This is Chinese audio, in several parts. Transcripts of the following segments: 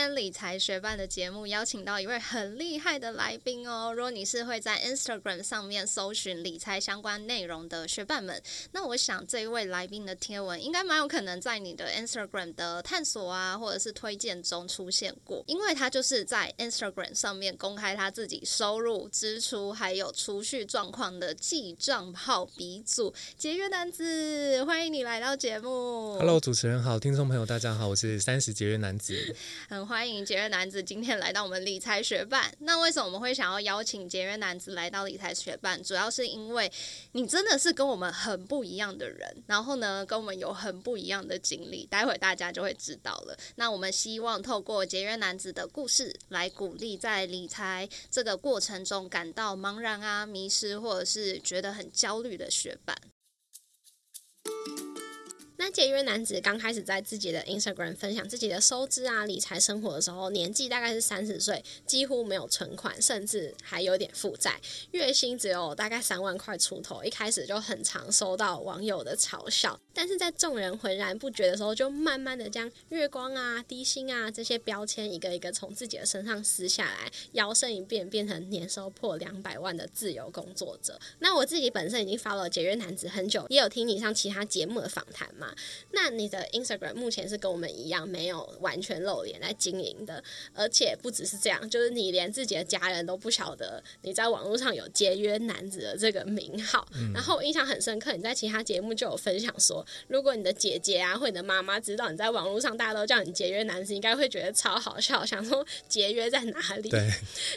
天理财学办的节目邀请到一位很厉害的来宾哦。如果你是会在 Instagram 上面搜寻理财相关内容的学伴们，那我想这一位来宾的贴文应该蛮有可能在你的 Instagram 的探索啊，或者是推荐中出现过，因为他就是在 Instagram 上面公开他自己收入、支出还有储蓄状况的记账号鼻祖节约男子。欢迎你来到节目。Hello，主持人好，听众朋友大家好，我是三十节约男子。很欢迎节约男子今天来到我们理财学办。那为什么我们会想要邀请节约男子来到理财学办？主要是因为你真的是跟我们很不一样的人，然后呢，跟我们有很不一样的经历。待会大家就会知道了。那我们希望透过节约男子的故事，来鼓励在理财这个过程中感到茫然啊、迷失，或者是觉得很焦虑的学伴。那节约男子刚开始在自己的 Instagram 分享自己的收支啊、理财生活的时候，年纪大概是三十岁，几乎没有存款，甚至还有点负债，月薪只有大概三万块出头。一开始就很常收到网友的嘲笑，但是在众人浑然不觉的时候，就慢慢的将月光啊、低薪啊这些标签一个一个从自己的身上撕下来，摇身一变变成年收破两百万的自由工作者。那我自己本身已经发了节约男子很久，也有听你上其他节目的访谈嘛。那你的 Instagram 目前是跟我们一样没有完全露脸来经营的，而且不只是这样，就是你连自己的家人都不晓得你在网络上有节约男子的这个名号。然后我印象很深刻，你在其他节目就有分享说，如果你的姐姐啊或你的妈妈知道你在网络上大家都叫你节约男子，应该会觉得超好笑，想说节约在哪里？对，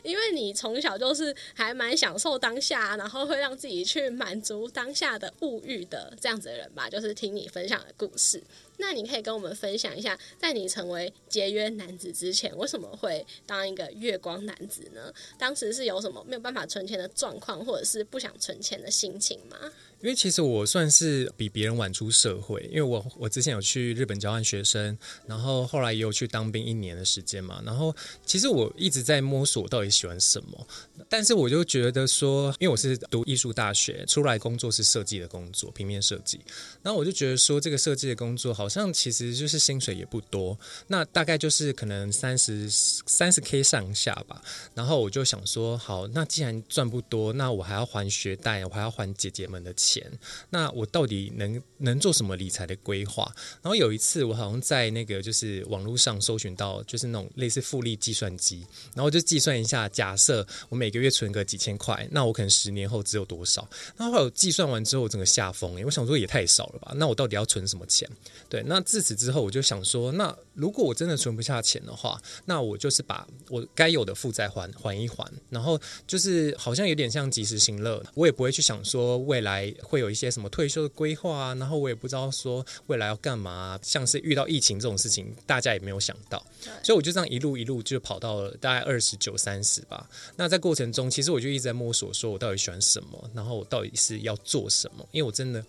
因为你从小就是还蛮享受当下，然后会让自己去满足当下的物欲的这样子的人吧，就是听你分享的故事。那你可以跟我们分享一下，在你成为节约男子之前，为什么会当一个月光男子呢？当时是有什么没有办法存钱的状况，或者是不想存钱的心情吗？因为其实我算是比别人晚出社会，因为我我之前有去日本交换学生，然后后来也有去当兵一年的时间嘛。然后其实我一直在摸索到底喜欢什么，但是我就觉得说，因为我是读艺术大学出来工作是设计的工作，平面设计。然后我就觉得说，这个设计的工作好好像其实就是薪水也不多，那大概就是可能三十三十 K 上下吧。然后我就想说，好，那既然赚不多，那我还要还学贷，我还要还姐姐们的钱。那我到底能能做什么理财的规划？然后有一次，我好像在那个就是网络上搜寻到，就是那种类似复利计算机，然后就计算一下，假设我每个月存个几千块，那我可能十年后只有多少？然后计算完之后，整个下疯，我想说也太少了吧？那我到底要存什么钱？对，那自此之后，我就想说，那如果我真的存不下钱的话，那我就是把我该有的负债还还一还，然后就是好像有点像及时行乐，我也不会去想说未来。会有一些什么退休的规划啊？然后我也不知道说未来要干嘛，像是遇到疫情这种事情，大家也没有想到，所以我就这样一路一路就跑到了大概二十九三十吧。那在过程中，其实我就一直在摸索，说我到底喜欢什么，然后我到底是要做什么？因为我真的。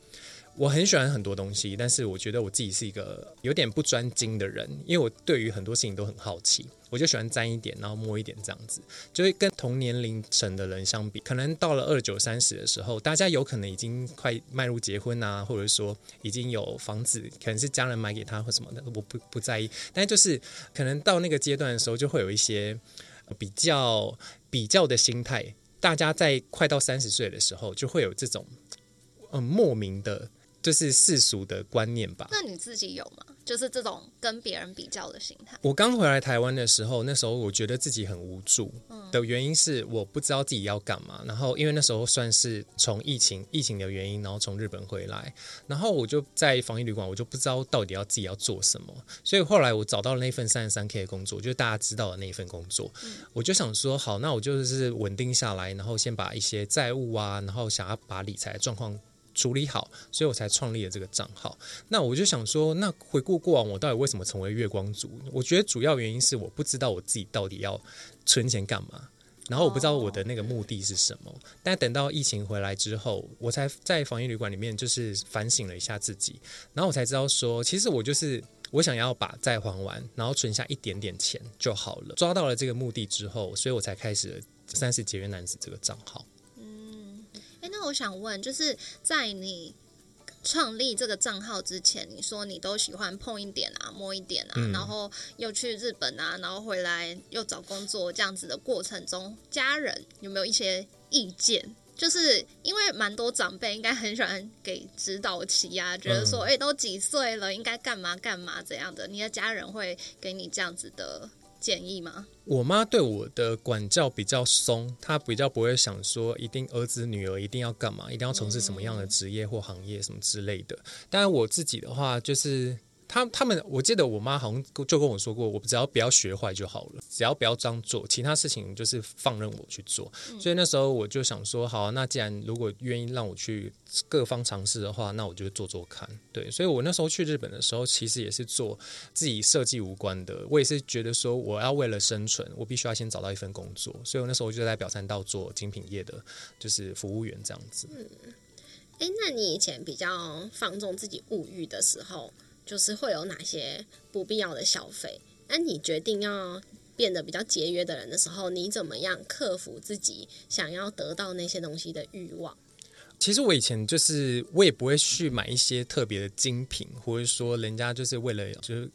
我很喜欢很多东西，但是我觉得我自己是一个有点不专精的人，因为我对于很多事情都很好奇，我就喜欢沾一点，然后摸一点这样子。就会跟同年龄层的人相比，可能到了二九三十的时候，大家有可能已经快迈入结婚啊，或者说已经有房子，可能是家人买给他或什么的，我不不在意。但就是可能到那个阶段的时候，就会有一些比较比较的心态。大家在快到三十岁的时候，就会有这种嗯莫名的。就是世俗的观念吧。那你自己有吗？就是这种跟别人比较的心态。我刚回来台湾的时候，那时候我觉得自己很无助的原因是我不知道自己要干嘛。然后因为那时候算是从疫情疫情的原因，然后从日本回来，然后我就在防疫旅馆，我就不知道到底要自己要做什么。所以后来我找到了那份三十三 K 的工作，就是大家知道的那一份工作。我就想说，好，那我就是稳定下来，然后先把一些债务啊，然后想要把理财状况。处理好，所以我才创立了这个账号。那我就想说，那回顾过往，我到底为什么成为月光族？我觉得主要原因是我不知道我自己到底要存钱干嘛，然后我不知道我的那个目的是什么。但等到疫情回来之后，我才在防疫旅馆里面就是反省了一下自己，然后我才知道说，其实我就是。我想要把债还完，然后存下一点点钱就好了。抓到了这个目的之后，所以我才开始了三十节约男子这个账号。哎，那我想问，就是在你创立这个账号之前，你说你都喜欢碰一点啊、摸一点啊，嗯然后又去日本啊，然后回来又找工作这样子的过程中，家人有没有一些意见？就是因为蛮多长辈应该很喜欢给指导期啊，觉得说，嗯哎、都几岁了，应该干嘛干嘛怎样的？你的家人会给你这样子的建议吗？我妈对我的管教比较松，她比较不会想说一定儿子女儿一定要干嘛，一定要从事什么样的职业或行业什么之类的。当然我自己的话，就是他他们，我记得我妈好像就跟我说过，我只要不要学坏就好了，只要不要这样做，其他事情就是放任我去做。所以那时候我就想说，好啊、那既然如果愿意让我去各方尝试的话，那我就做做看。对，所以我那时候去日本的时候，其实也是做自己设计无关的。我也是觉得说，我要为了生存，我必须要先找到一份工作。所以我那时候就在表参道做精品业的，就是服务员这样子。嗯哎，那你以前比较放纵自己物欲的时候，就是会有哪些不必要的消费？那你决定要变得比较节约的人的时候，你怎么样克服自己想要得到那些东西的欲望？其实我以前就是我也不会去买一些特别的精品，或者说人家就是为了就是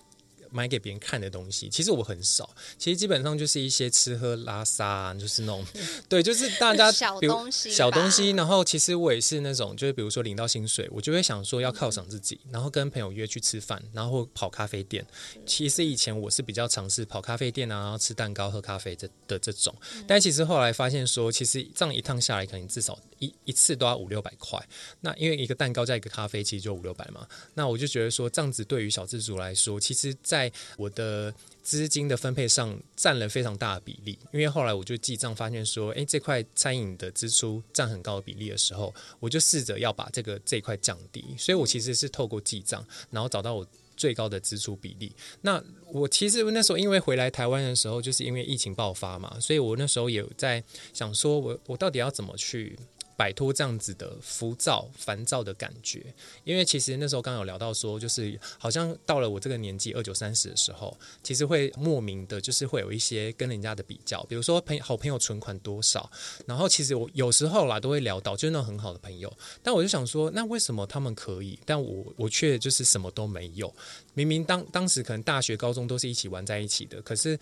买给别人看的东西。其实我很少，其实基本上就是一些吃喝拉撒、啊，就是那种 对，就是大家小东西小东西。然后其实我也是那种，就是比如说领到薪水，我就会想说要犒赏自己，然后跟朋友约去吃饭，然后或跑咖啡店。其实以前我是比较尝试跑咖啡店啊，然后吃蛋糕、喝咖啡这的这种。但其实后来发现说，其实这样一趟下来，可能至少一一次都要五六百块。那因为一个蛋糕加一个咖啡，其实就五六百嘛。那我就觉得说，这样子对于小资族来说，其实在我的资金的分配上占了非常大的比例。因为后来我就记账发现说，诶，这块餐饮的支出占很高的比例的时候，我就试着要把这个这一块降低。所以我其实是透过记账，然后找到我。最高的支出比例。那我其实那时候因为回来台湾的时候，就是因为疫情爆发嘛，所以我那时候也在想说我我到底要怎么去摆脱这样子的浮躁、烦躁的感觉。因为其实那时候刚有聊到说，就是好像到了我这个年纪二九三十的时候，其实会莫名的，就是会有一些跟人家的比较，比如说朋好朋友存款多少，然后其实我有时候啦都会聊到，就是那种很好的朋友，但我就想说，那为什么他们可以，但我我却就是什么都没有？明明当当时可能大学、高中都是一起玩在一起的，可是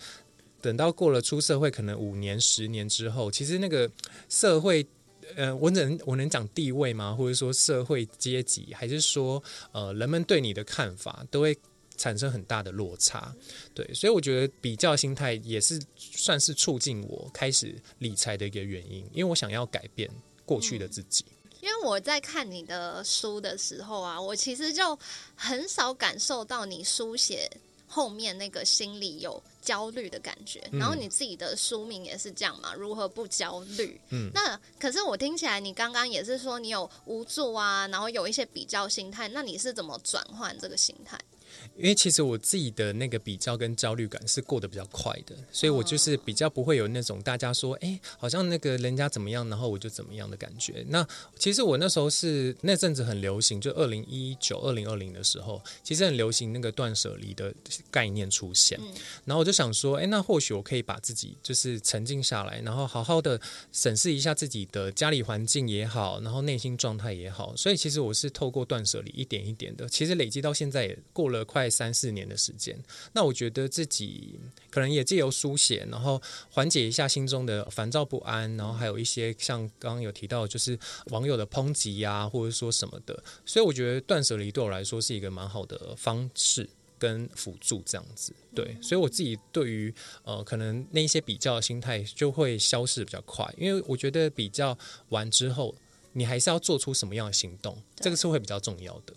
等到过了出社会，可能五年、十年之后，其实那个社会。呃，我能我能讲地位吗？或者说社会阶级，还是说呃人们对你的看法都会产生很大的落差？对，所以我觉得比较心态也是算是促进我开始理财的一个原因，因为我想要改变过去的自己。因为我在看你的书的时候啊，我其实就很少感受到你书写后面那个心里有焦虑的感觉。嗯然后你自己的书名也是这样嘛，如何不焦虑？嗯那可是我听起来，你刚刚也是说你有无助啊，然后有一些比较心态，那你是怎么转换这个心态？因为其实我自己的那个比较跟焦虑感是过得比较快的，所以我就是比较不会有那种大家说，哎，好像那个人家怎么样，然后我就怎么样的感觉。那其实我那时候是那阵子很流行，就二零一九、二零二零的时候，其实很流行那个断舍离的概念出现。嗯然后我就想说，哎，那或许我可以把自己就是沉静下来，然后好好的审视一下自己的家里环境也好，然后内心状态也好。所以其实我是透过断舍离一点一点的，其实累积到现在也过了快三四年的时间。那我觉得自己可能也借由书写，然后缓解一下心中的烦躁不安，然后还有一些像刚刚有提到，就是网友的抨击呀、或者说什么的。所以我觉得断舍离对我来说是一个蛮好的方式。跟辅助这样子，对，所以我自己对于呃，可能那一些比较的心态就会消失比较快，因为我觉得比较完之后，你还是要做出什么样的行动，这个是会比较重要的。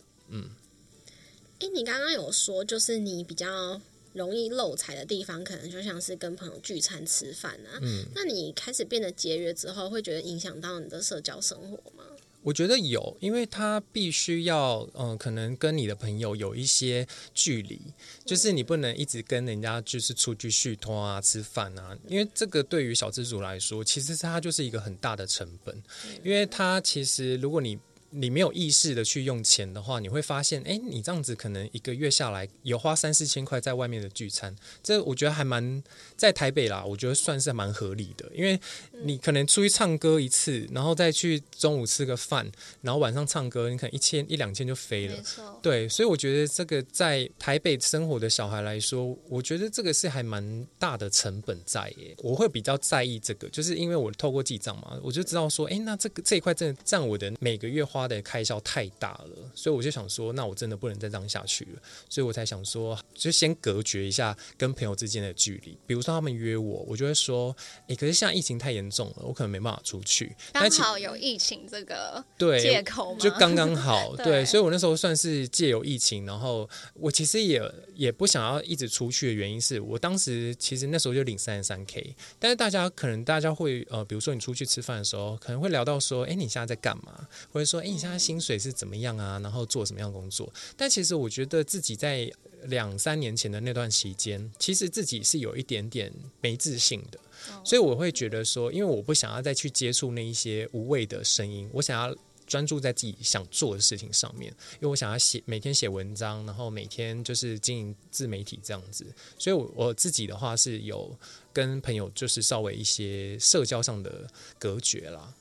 诶，你刚刚有说，就是你比较容易漏财的地方，可能就像是跟朋友聚餐吃饭啊。嗯，那你开始变得节约之后，会觉得影响到你的社交生活吗？我觉得有，因为他必须要，嗯、可能跟你的朋友有一些距离，就是你不能一直跟人家就是出去续托啊、吃饭啊，因为这个对于小资主来说，其实它就是一个很大的成本，因为他其实如果你你没有意识的去用钱的话，你会发现，哎，你这样子可能一个月下来有花三四千块在外面的聚餐，这我觉得还蛮在台北啦，我觉得算是蛮合理的，因为你可能出去唱歌一次，然后再去中午吃个饭，然后晚上唱歌，你可能一千一两千就飞了对，所以我觉得这个在台北生活的小孩来说，我觉得这个是还蛮大的成本在耶。我会比较在意这个，就是因为我透过记账嘛，我就知道说，哎，那这个这一块真的占我的每个月花的开销太大了，所以我就想说，那我真的不能再这样下去了，所以我才想说，就先隔绝一下跟朋友之间的距离。比如说他们约我，我就会说，哎，可是现在疫情太严重了，我可能没办法出去。刚好有疫情这个对借口嘛，就刚刚好，对对，所以我那时候算是借由疫情，然后我其实也也不想要一直出去的原因是我当时其实那时候就领三十三 k，但是大家可能大家会呃，比如说你出去吃饭的时候，可能会聊到说，哎，你现在在干嘛？或者说，哎，你现在薪水是怎么样啊？然后做什么样的工作？但其实我觉得自己在两三年前的那段期间，其实自己是有一点点没自信的。所以我会觉得说，因为我不想要再去接触那一些无谓的声音，我想要专注在自己想做的事情上面。因为我想要写每天写文章，然后每天就是经营自媒体这样子。所以我，我自己的话是有跟朋友就是稍微一些社交上的隔绝啦。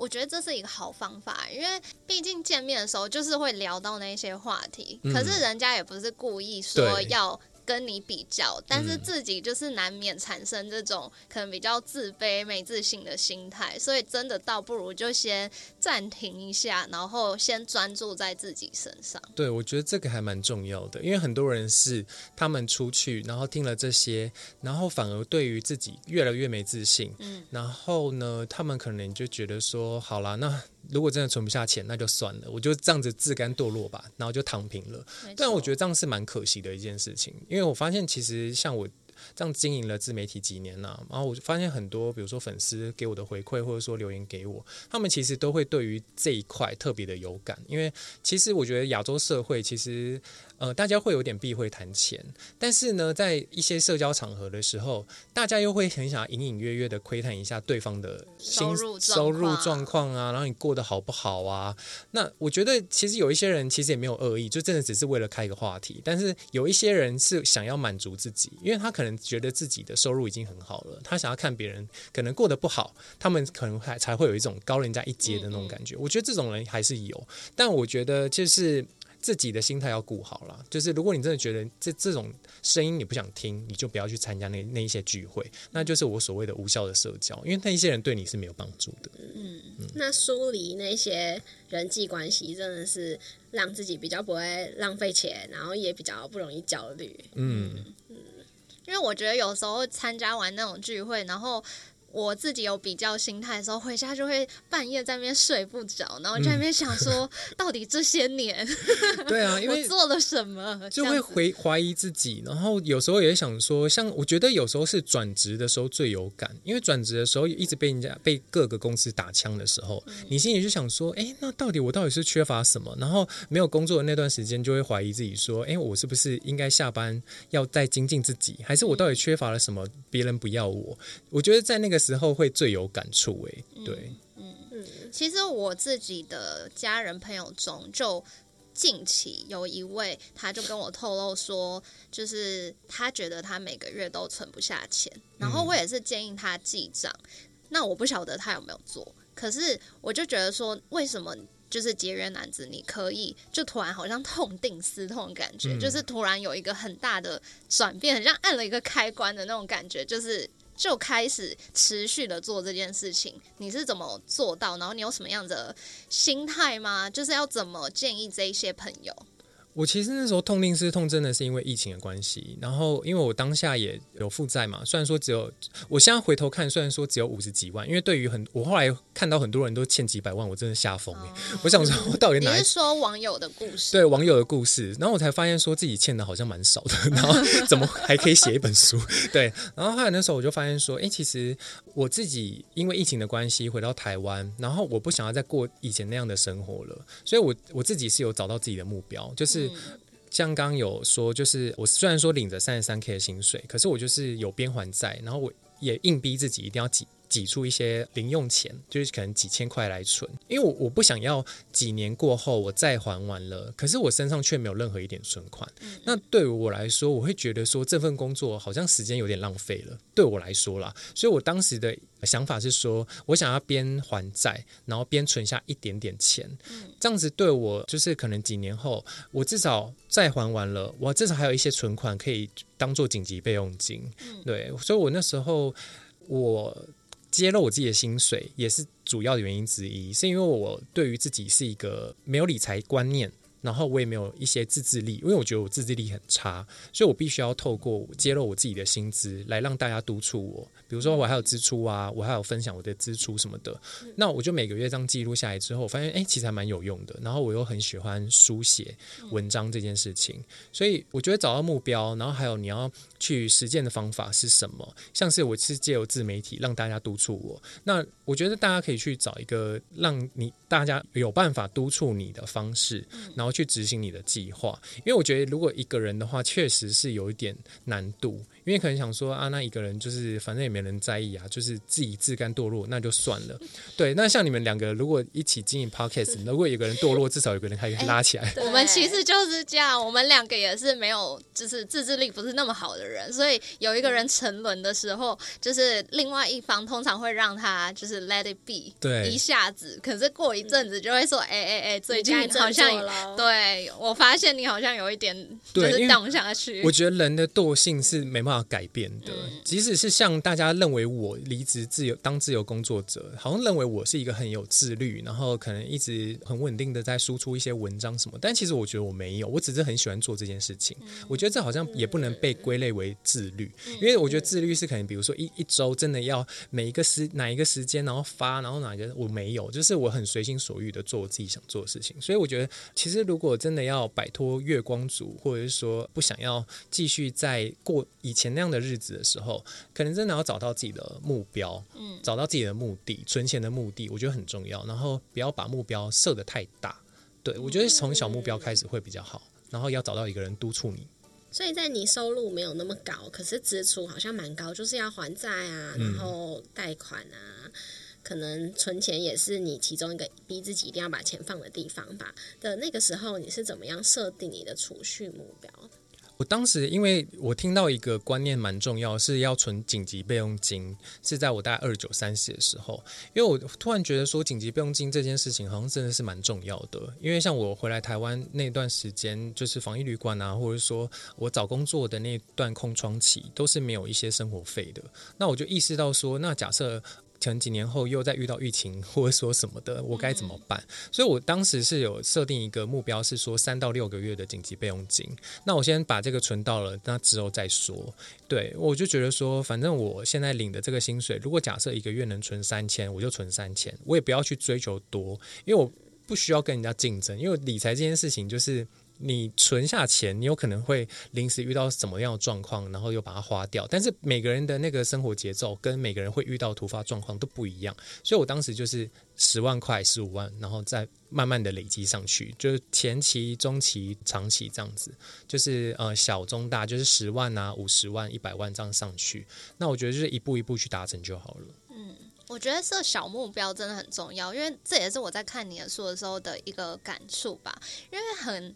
我觉得这是一个好方法，因为毕竟见面的时候就是会聊到那些话题，嗯可是人家也不是故意说要跟你比较，但是嗯自己就是难免产生这种可能比较自卑、没自信的心态，所以真的倒不如就先暂停一下，然后先专注在自己身上。对，我觉得这个还蛮重要的，因为很多人是他们出去，然后听了这些，然后反而对于自己越来越没自信，嗯，然后呢，他们可能就觉得说，好啦，那如果真的存不下钱，那就算了，我就这样子自甘堕落吧，然后就躺平了。但我觉得得这样是蛮可惜的一件事情，因为我发现其实像我这样经营了自媒体几年呐、然后我就发现很多，比如说粉丝给我的回馈，或者说留言给我，他们其实都会对于这一块特别的有感，因为其实我觉得亚洲社会其实呃大家会有点避讳谈钱，但是呢，在一些社交场合的时候，大家又会很想隐隐约约的窥探一下对方的薪收入状收入况状况啊，然后你过得好不好啊？那我觉得其实有一些人其实也没有恶意，就真的只是为了开一个话题。但是有一些人是想要满足自己，因为他可能觉得自己的收入已经很好了，他想要看别人可能过得不好，他们可能还才会有一种高人家一阶的那种感觉。我觉得这种人还是有，但我觉得就是。自己的心态要顾好了，就是如果你真的觉得这这种声音你不想听，你就不要去参加那那一些聚会，那就是我所谓的无效的社交，因为那一些人对你是没有帮助的。嗯那疏离那些人际关系，真的是让自己比较不会浪费钱，然后也比较不容易焦虑。嗯嗯，因为我觉得有时候参加完那种聚会，然后我自己有比较心态的时候，回家就会半夜在那边睡不着，然后就在那边想说，到底这些年 对啊，因为我做了什么，就会回怀疑自己，然后有时候也想说，像我觉得有时候是转职的时候最有感，因为转职的时候一直被人家被各个公司打枪的时候，嗯你心里就想说，哎，那到底我到底是缺乏什么？然后没有工作的那段时间，就会怀疑自己说，哎，我是不是应该下班要再精进自己，还是我到底缺乏了什么？别人不要我？我觉得在那个时候会最有感触，哎，对，嗯嗯其实我自己的家人朋友中，就近期有一位，他就跟我透露说，就是他觉得他每个月都存不下钱，然后我也是建议他记账。那我不晓得他有没有做，可是我就觉得说，为什么？就是节约男子，你可以就突然好像痛定思痛的感觉，嗯就是突然有一个很大的转变，很像按了一个开关的那种感觉，就是就开始持续的做这件事情。你是怎么做到？然后你有什么样的心态吗？就是要怎么建议这一些朋友？我其实那时候痛定思痛，真的是因为疫情的关系。然后，因为我当下也有负债嘛，虽然说只有，我现在回头看，虽然说只有五十几万，因为对于很，我后来看到很多人都欠几百万，我真的吓疯哎！我想说，我到底哪是说网友的故事？对网友的故事，然后我才发现说自己欠的好像蛮少的，然后 怎么还可以写一本书？对，然后后来那时候我就发现说，哎，其实我自己因为疫情的关系回到台湾，然后我不想要再过以前那样的生活了，所以我我自己是有找到自己的目标，就是。像刚刚有说，就是我虽然说领着三十三 k 的薪水，可是我就是有边环在，然后我也硬逼自己一定要挤挤出一些零用钱，就是可能几千块来存，因为我我不想要几年过后我再还完了，可是我身上却没有任何一点存款。那对于我来说，我会觉得说这份工作好像时间有点浪费了，对我来说啦。所以我当时的想法是说，我想要边还债，然后边存下一点点钱，这样子对我就是可能几年后，我至少债还完了，我至少还有一些存款可以当做紧急备用金。对，所以我那时候我揭露我自己的薪水，也是主要的原因之一，是因为我对于自己是一个没有理财观念。然后我也没有一些自制力，因为我觉得我自制力很差，所以我必须要透过揭露我自己的薪资来让大家督促我。比如说我还有支出啊，我还有分享我的支出什么的。那我就每个月这样记录下来之后，我发现哎，其实还蛮有用的。然后我又很喜欢书写文章这件事情，所以我觉得找到目标，然后还有你要去实践的方法是什么？像是我是借由自媒体让大家督促我。那我觉得大家可以去找一个让你大家有办法督促你的方式，然后去执行你的计划。因为我觉得如果一个人的话，确实是有一点难度。因为可能想说啊，那一个人就是反正也没人在意啊，就是自己自甘堕落，那就算了。对，那像你们两个如果一起经营 podcast，如果有个人堕落，至少有个人可以拉起来。我们其实就是这样，我们两个也是没有，就是自制力不是那么好的人，所以有一个人沉沦的时候，就是另外一方通常会让他就是 let it be，对，一下子，可是过一阵子就会说，哎哎哎，最近好像对我发现你好像有一点就是荡下去。我觉得人的惰性是没办法。改变的，即使是像大家认为我离职自由当自由工作者，好像认为我是一个很有自律，然后可能一直很稳定的在输出一些文章什么，但其实我觉得我没有，我只是很喜欢做这件事情。我觉得这好像也不能被归类为自律，因为我觉得自律是可能比如说一一周真的要每一个时哪一个时间然后发，然后哪个我没有，就是我很随心所欲的做我自己想做的事情。所以我觉得其实如果真的要摆脱月光族，或者是说不想要继续在过以前。那样的日子的时候，可能真的要找到自己的目标，嗯，找到自己的目的，存钱的目的，我觉得很重要。然后不要把目标设的太大，对我觉得从小目标开始会比较好。然后要找到一个人督促你。所以在你收入没有那么高，可是支出好像蛮高，就是要还债啊，然后贷款啊，可能存钱也是你其中一个逼自己一定要把钱放的地方吧。的那个时候，你是怎么样设定你的储蓄目标？我当时因为我听到一个观念蛮重要，是要存紧急备用金，是在我大概二九三十的时候，因为我突然觉得说紧急备用金这件事情好像真的是蛮重要的，因为像我回来台湾那段时间，就是防疫旅馆啊，或者说我找工作的那段空窗期，都是没有一些生活费的，那我就意识到说，那假设。可能几年后又再遇到疫情或者说什么的，我该怎么办？所以我当时是有设定一个目标，是说三到六个月的紧急备用金。那我先把这个存到了，那之后再说。对，我就觉得说，反正我现在领的这个薪水，如果假设一个月能存三千，我就存三千，我也不要去追求多，因为我不需要跟人家竞争。因为理财这件事情就是。你存下钱，你有可能会临时遇到什么样的状况，然后又把它花掉。但是每个人的那个生活节奏跟每个人会遇到突发状况都不一样，所以我当时就是十万块、十五万，然后再慢慢的累积上去，就是前期、中期、长期这样子，就是呃小、中、大，就是十万啊、五十万、一百万这样上去。那我觉得就是一步一步去达成就好了。嗯，我觉得设小目标真的很重要，因为这也是我在看你的书的时候的一个感触吧，因为很。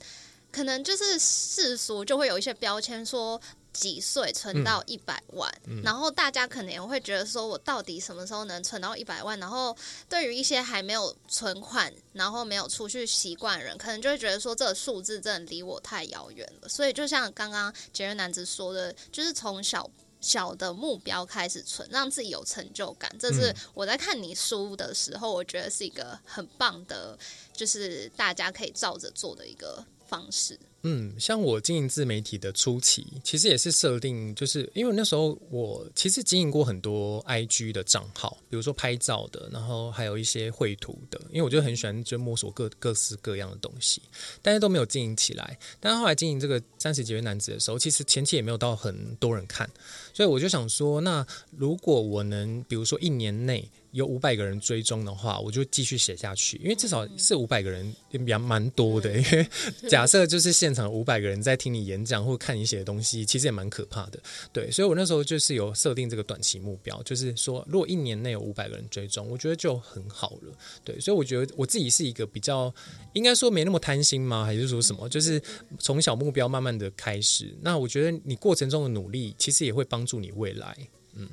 可能就是世俗就会有一些标签，说几岁存到一百万，然后大家可能也会觉得说，我到底什么时候能存到一百万？然后对于一些还没有存款，然后没有储蓄习惯人，可能就会觉得说，这个数字真的离我太遥远了。所以就像刚刚杰瑞男子说的，就是从小小的目标开始存，让自己有成就感。这是我在看你书的时候，我觉得是一个很棒的，就是大家可以照着做的一个。方式，嗯，像我经营自媒体的初期，其实也是设定，就是因为那时候我其实经营过很多 IG 的账号，比如说拍照的，然后还有一些绘图的，因为我就很喜欢就摸索各各式各样的东西，但是都没有经营起来。但是后来经营这个三十几位男子的时候，其实前期也没有到很多人看，所以我就想说，那如果我能，比如说一年内。有五百个人追踪的话，我就继续写下去，因为至少是五百个人也蛮蛮多的。因为 假设就是现场五百个人在听你演讲或看你写的东西，其实也蛮可怕的。对，所以我那时候就是有设定这个短期目标，就是说如果一年内有五百个人追踪，我觉得就很好了。对，所以我觉得我自己是一个比较应该说没那么贪心吗？还是说什么？就是从小目标慢慢的开始。那我觉得你过程中的努力，其实也会帮助你未来。嗯。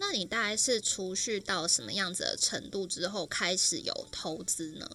那你大概是储蓄到什么样子的程度之后开始有投资呢？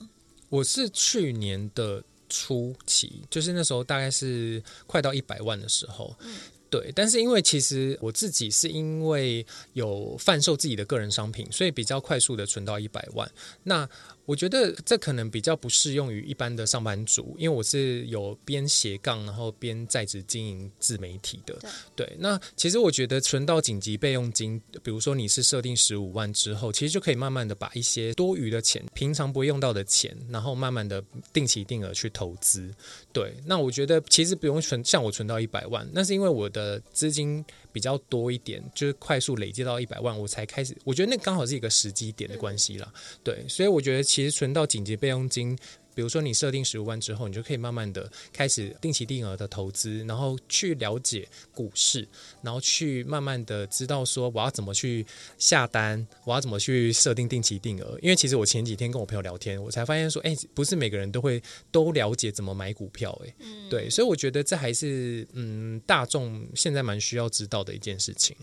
我是去年的初期，就是那时候大概是快到一百万的时候。嗯，对。但是因为其实我自己是因为有贩售自己的个人商品，所以比较快速的存到一百万。那我觉得这可能比较不适用于一般的上班族，因为我是有边斜杠，然后边在职经营自媒体的。对，那其实我觉得存到紧急备用金，比如说你是设定十五万之后，其实就可以慢慢的把一些多余的钱，平常不会用到的钱，然后慢慢的定期定额去投资。对，那我觉得其实不用存，像我存到一百万，那是因为我的资金。比较多一点，就是快速累积到一百万，我才开始。我觉得那刚好是一个时机点的关系啦。对，所以我觉得其实存到紧急备用金。比如说，你设定十五万之后，你就可以慢慢的开始定期定额的投资，然后去了解股市，然后去慢慢的知道说我要怎么去下单，我要怎么去设定定期定额。因为其实我前几天跟我朋友聊天，我才发现说，哎，不是每个人都会都了解怎么买股票，哎，对，所以我觉得这还是嗯大众现在蛮需要知道的一件事情。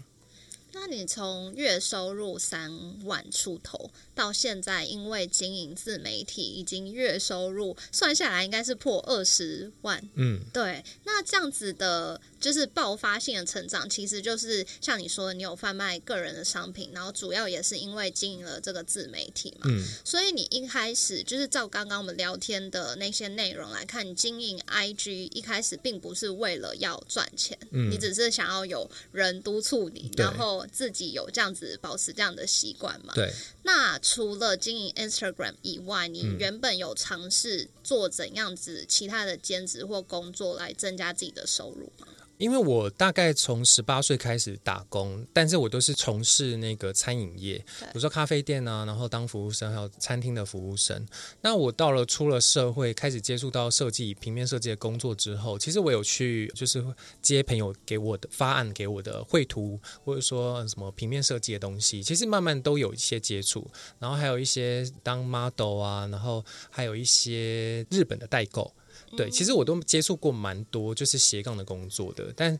那你从月收入三万出头到现在，因为经营自媒体，已经月收入算下来应该是破二十万。嗯，对。那这样子的。就是爆发性的成长，其实就是像你说的，你有贩卖个人的商品，然后主要也是因为经营了这个自媒体嘛。嗯。所以你一开始就是照刚刚我们聊天的那些内容来看，你经营 IG 一开始并不是为了要赚钱，嗯，你只是想要有人督促你，然后自己有这样子保持这样的习惯嘛。对。那除了经营 Instagram 以外，你原本有尝试做怎样子其他的兼职或工作来增加自己的收入吗？因为我大概从十八岁开始打工，但是我都是从事那个餐饮业，比如说咖啡店啊，然后当服务生，还有餐厅的服务生。那我到了出了社会，开始接触到设计、平面设计的工作之后，其实我有去就是接朋友给我的发案给我的绘图，或者说什么平面设计的东西，其实慢慢都有一些接触。然后还有一些当 model 啊，然后还有一些日本的代购。对，其实我都接触过蛮多，就是斜杠的工作的。但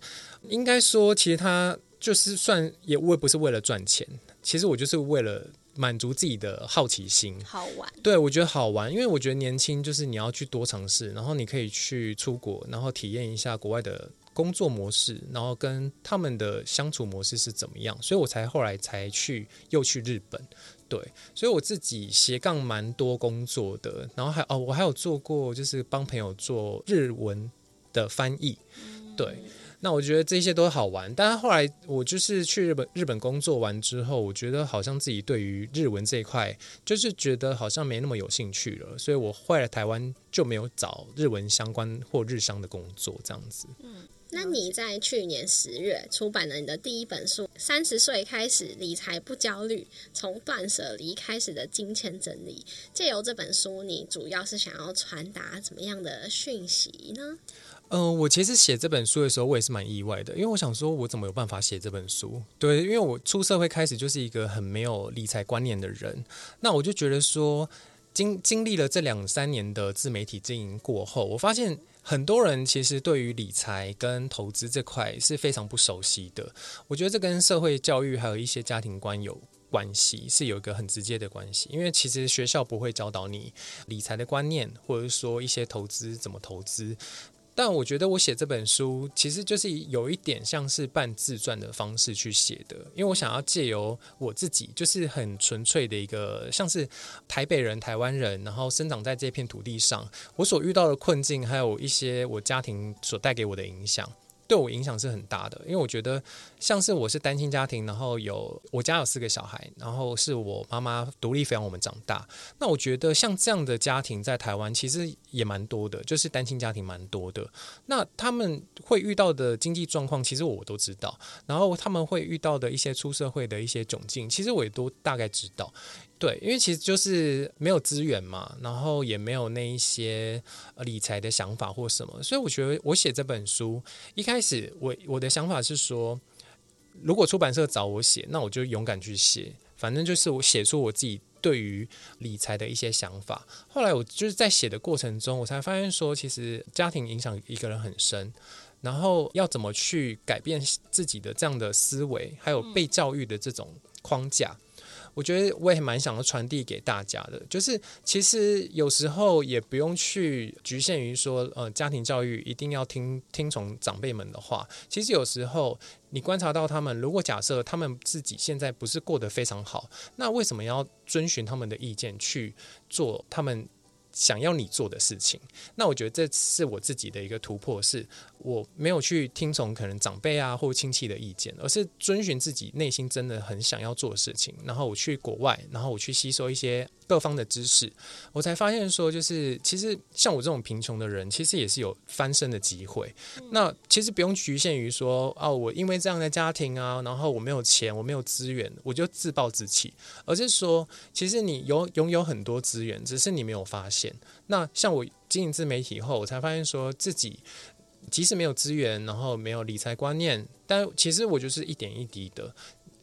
应该说，其实他就是算也，我也不是为了赚钱。其实我就是为了满足自己的好奇心，好玩。对，我觉得好玩，因为我觉得年轻就是你要去多尝试，然后你可以去出国，然后体验一下国外的工作模式，然后跟他们的相处模式是怎么样。所以我才后来才去又去日本。对，所以我自己斜杠蛮多工作的，然后还哦，我还有做过，就是帮朋友做日文的翻译。对，那我觉得这些都好玩。但是后来我就是去日本，日本工作完之后，我觉得好像自己对于日文这一块，就是觉得好像没那么有兴趣了，所以我回来台湾就没有找日文相关或日商的工作，这样子。嗯。那你在去年十月出版了你的第一本书《三十岁开始理财不焦虑：从断舍离开始的金钱整理》。借由这本书，你主要是想要传达怎么样的讯息呢？嗯，我其实写这本书的时候，我也是蛮意外的，因为我想说，我怎么有办法写这本书？对，因为我出社会开始就是一个很没有理财观念的人，那我就觉得说，经经历了这两三年的自媒体经营过后，我发现。很多人其实对于理财跟投资这块是非常不熟悉的。我觉得这跟社会教育还有一些家庭观有关系，是有一个很直接的关系。因为其实学校不会教导你理财的观念，或者说一些投资怎么投资。但我觉得我写这本书其实就是有一点像是半自传的方式去写的，因为我想要借由我自己，就是很纯粹的一个像是台北人、台湾人，然后生长在这片土地上，我所遇到的困境，还有一些我家庭所带给我的影响。对我影响是很大的，因为我觉得像是我是单亲家庭，然后有我家有四个小孩，然后是我妈妈独立抚养我们长大。那我觉得像这样的家庭在台湾其实也蛮多的，就是单亲家庭蛮多的。那他们会遇到的经济状况，其实我都知道。然后他们会遇到的一些出社会的一些窘境，其实我也都大概知道。对，因为其实就是没有资源嘛，然后也没有那一些理财的想法或什么，所以我觉得我写这本书一开始，我我的想法是说，如果出版社找我写，那我就勇敢去写，反正就是我写出我自己对于理财的一些想法。后来我就是在写的过程中，我才发现说，其实家庭影响一个人很深，然后要怎么去改变自己的这样的思维，还有被教育的这种框架。我觉得我也蛮想要传递给大家的，就是其实有时候也不用去局限于说，呃，家庭教育一定要听听从长辈们的话。其实有时候你观察到他们，如果假设他们自己现在不是过得非常好，那为什么要遵循他们的意见去做他们？想要你做的事情，那我觉得这是我自己的一个突破，是我没有去听从可能长辈啊或亲戚的意见，而是遵循自己内心真的很想要做的事情。然后我去国外，然后我去吸收一些各方的知识，我才发现说，就是其实像我这种贫穷的人，其实也是有翻身的机会。那其实不用局限于说，哦，我因为这样的家庭啊，然后我没有钱，我没有资源，我就自暴自弃，而是说，其实你有拥有很多资源，只是你没有发现。那像我经营自媒体后，我才发现说自己即使没有资源，然后没有理财观念，但其实我就是一点一滴的、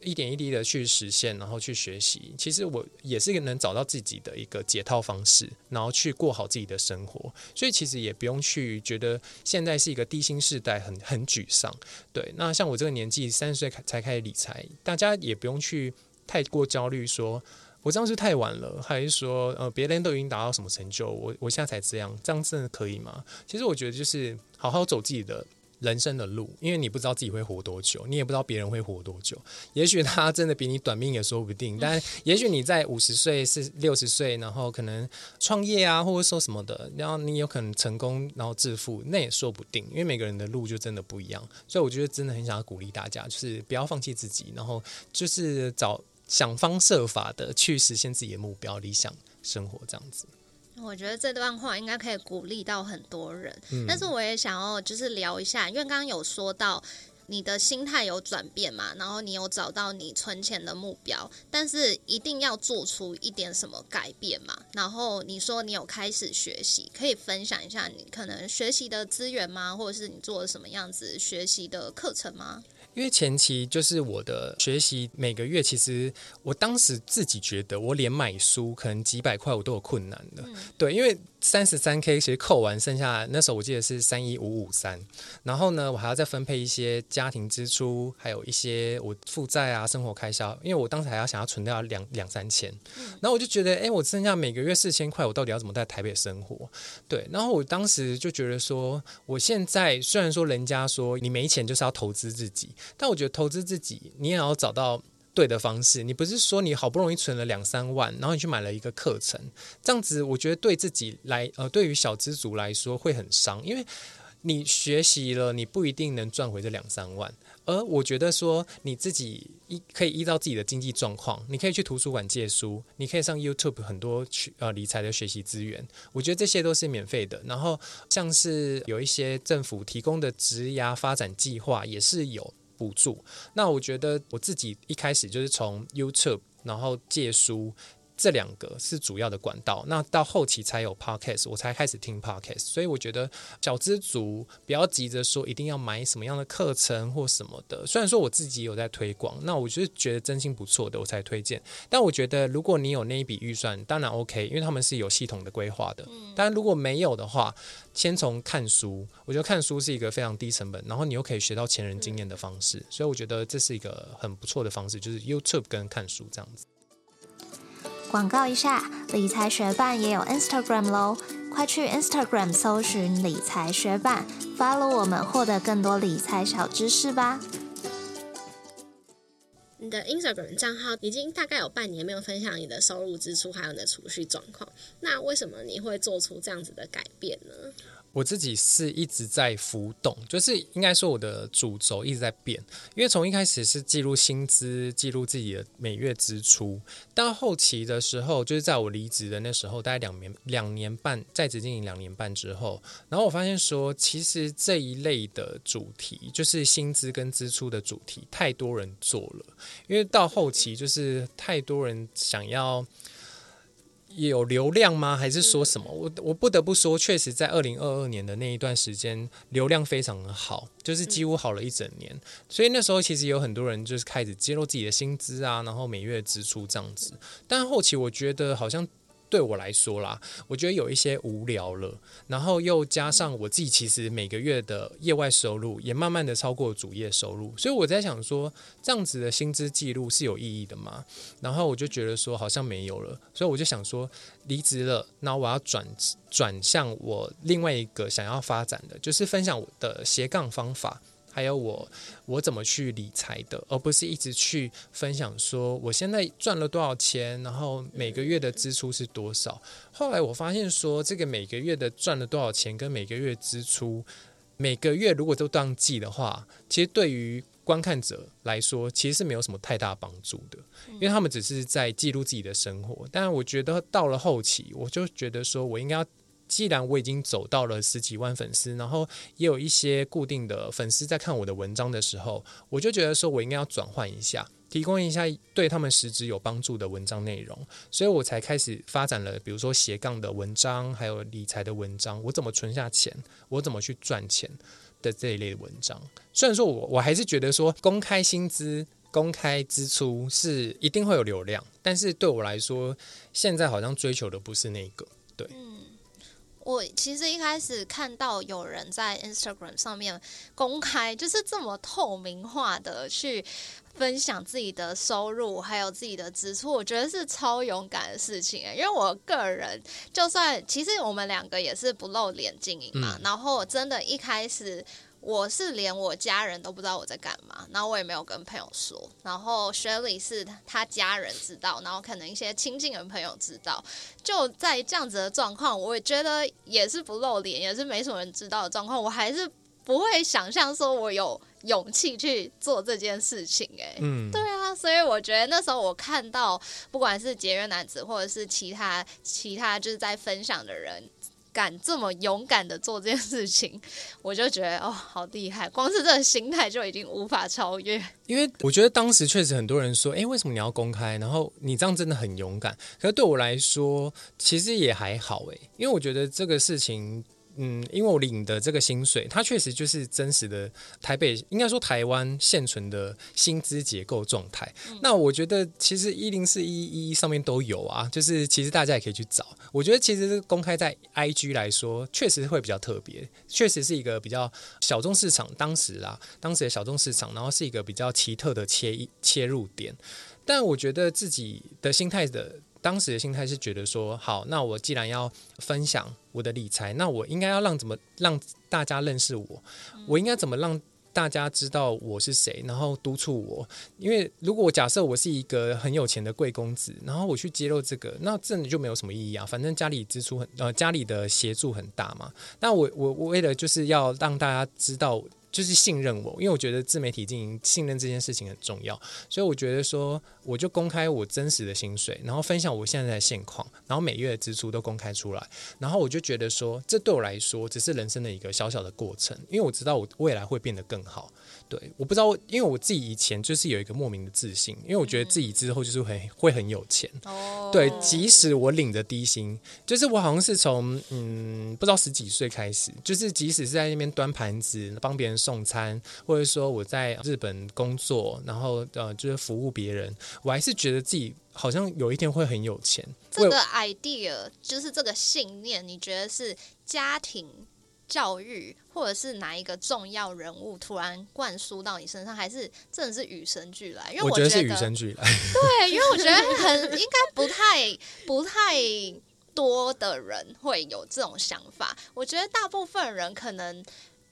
一点一滴的去实现，然后去学习。其实我也是能找到自己的一个解套方式，然后去过好自己的生活。所以其实也不用去觉得现在是一个低薪时代，很很沮丧。对，那像我这个年纪三十岁才开始理财，大家也不用去太过焦虑说。我这样是太晚了，还是说，呃，别人都已经达到什么成就，我我现在才这样，这样真的可以吗？其实我觉得就是好好走自己的人生的路，因为你不知道自己会活多久，你也不知道别人会活多久。也许他真的比你短命也说不定，但也许你在五十岁、是六十岁，然后可能创业啊，或者说什么的，然后你有可能成功，然后致富，那也说不定。因为每个人的路就真的不一样，所以我觉得真的很想要鼓励大家，就是不要放弃自己，然后就是找。想方设法的去实现自己的目标、理想生活，这样子。我觉得这段话应该可以鼓励到很多人。但是我也想要就是聊一下，因为刚刚有说到你的心态有转变嘛，然后你有找到你存钱的目标，但是一定要做出一点什么改变嘛。然后你说你有开始学习，可以分享一下你可能学习的资源吗？或者是你做了什么样子学习的课程吗？因为前期就是我的学习，每个月其实我当时自己觉得，我连买书可能几百块我都有困难的，对，因为。三十三 K 其实扣完剩下那时候我记得是三一五五三，然后呢我还要再分配一些家庭支出，还有一些我负债啊生活开销，因为我当时还要想要存掉两两三千，然后我就觉得哎我剩下每个月四千块，我到底要怎么在台北生活？对，然后我当时就觉得说，我现在虽然说人家说你没钱就是要投资自己，但我觉得投资自己你也要找到。对的方式，你不是说你好不容易存了两三万，然后你去买了一个课程，这样子我觉得对自己来，呃，对于小资族来说会很伤，因为你学习了，你不一定能赚回这两三万。而我觉得说你自己依可以依照自己的经济状况，你可以去图书馆借书，你可以上 YouTube 很多去呃理财的学习资源，我觉得这些都是免费的。然后像是有一些政府提供的职涯发展计划也是有。补助，那我觉得我自己一开始就是从 YouTube，然后借书。这两个是主要的管道，那到后期才有 podcast，我才开始听 podcast。所以我觉得小资族不要急着说一定要买什么样的课程或什么的。虽然说我自己有在推广，那我就是觉得真心不错的，我才推荐。但我觉得如果你有那一笔预算，当然 OK，因为他们是有系统的规划的。但如果没有的话，先从看书，我觉得看书是一个非常低成本，然后你又可以学到前人经验的方式。所以我觉得这是一个很不错的方式，就是 YouTube 跟看书这样子。广告一下，理财学伴也有 Instagram 喽，快去 Instagram 搜寻理财学伴，follow 我们，获得更多理财小知识吧。你的 Instagram 账号已经大概有半年没有分享你的收入支出还有你的储蓄状况，那为什么你会做出这样子的改变呢？我自己是一直在浮动，就是应该说我的主轴一直在变。因为从一开始是记录薪资，记录自己的每月支出，到后期的时候，就是在我离职的那时候，大概两年两年半在职经营两年半之后，然后我发现说，其实这一类的主题，就是薪资跟支出的主题，太多人做了。因为到后期，就是太多人想要。有流量吗？还是说什么？我我不得不说，确实在二零二二年的那一段时间，流量非常的好，就是几乎好了一整年。所以那时候其实有很多人就是开始揭露自己的薪资啊，然后每月支出这样子。但后期我觉得好像。对我来说啦，我觉得有一些无聊了，然后又加上我自己其实每个月的业外收入也慢慢的超过主业收入，所以我在想说，这样子的薪资记录是有意义的吗？然后我就觉得说好像没有了，所以我就想说离职了，那我要转转向我另外一个想要发展的，就是分享我的斜杠方法。还有我我怎么去理财的，而不是一直去分享说我现在赚了多少钱，然后每个月的支出是多少。后来我发现说，这个每个月的赚了多少钱跟每个月支出，每个月如果都当记的话，其实对于观看者来说，其实是没有什么太大帮助的，因为他们只是在记录自己的生活。但我觉得到了后期，我就觉得说我应该要。既然我已经走到了十几万粉丝，然后也有一些固定的粉丝在看我的文章的时候，我就觉得说我应该要转换一下，提供一下对他们实质有帮助的文章内容，所以我才开始发展了，比如说斜杠的文章，还有理财的文章，我怎么存下钱，我怎么去赚钱的这一类文章。虽然说我我还是觉得说公开薪资、公开支出是一定会有流量，但是对我来说，现在好像追求的不是那个，对。我其实一开始看到有人在 Instagram 上面公开，就是这么透明化的去分享自己的收入，还有自己的支出，我觉得是超勇敢的事情。因为我个人，就算其实我们两个也是不露脸经营嘛，然后真的一开始。我是连我家人都不知道我在干嘛，然后我也没有跟朋友说。然后 Shirley 是他家人知道，然后可能一些亲近的朋友知道。就在这样子的状况，我也觉得也是不露脸，也是没什么人知道的状况，我还是不会想象说我有勇气去做这件事情。哎，嗯，对啊，所以我觉得那时候我看到，不管是节约男子，或者是其他其他就是在分享的人。敢这么勇敢的做这件事情，我就觉得哦，好厉害！光是这个心态就已经无法超越。因为我觉得当时确实很多人说，哎，为什么你要公开？然后你这样真的很勇敢。可是对我来说，其实也还好哎，因为我觉得这个事情。嗯，因为我领的这个薪水，它确实就是真实的台北，应该说台湾现存的薪资结构状态。那我觉得其实一零四一一上面都有啊，就是其实大家也可以去找。我觉得其实公开在 IG 来说，确实会比较特别，确实是一个比较小众市场。当时啦，当时的小众市场，然后是一个比较奇特的切切入点。但我觉得自己的心态的。当时的心态是觉得说，好，那我既然要分享我的理财，那我应该要让怎么让大家认识我？我应该怎么让大家知道我是谁，然后督促我？因为如果我假设我是一个很有钱的贵公子，然后我去揭露这个，那真的就没有什么意义啊。反正家里支出很呃，家里的协助很大嘛。那我我我为了就是要让大家知道。就是信任我，因为我觉得自媒体经营信任这件事情很重要，所以我觉得说，我就公开我真实的薪水，然后分享我现在的现况，然后每月的支出都公开出来，然后我就觉得说，这对我来说只是人生的一个小小的过程，因为我知道我未来会变得更好。对，我不知道，因为我自己以前就是有一个莫名的自信，因为我觉得自己之后就是会会很有钱。哦，对，即使我领着低薪，就是我好像是从嗯不知道十几岁开始，就是即使是在那边端盘子帮别人送餐，或者说我在日本工作，然后呃就是服务别人，我还是觉得自己好像有一天会很有钱。这个 idea 就是这个信念，你觉得是家庭？教育，或者是哪一个重要人物突然灌输到你身上，还是真的是与生俱来？因为我觉得是与生俱来。对，因为我觉得很应该不太不太多的人会有这种想法。我觉得大部分人可能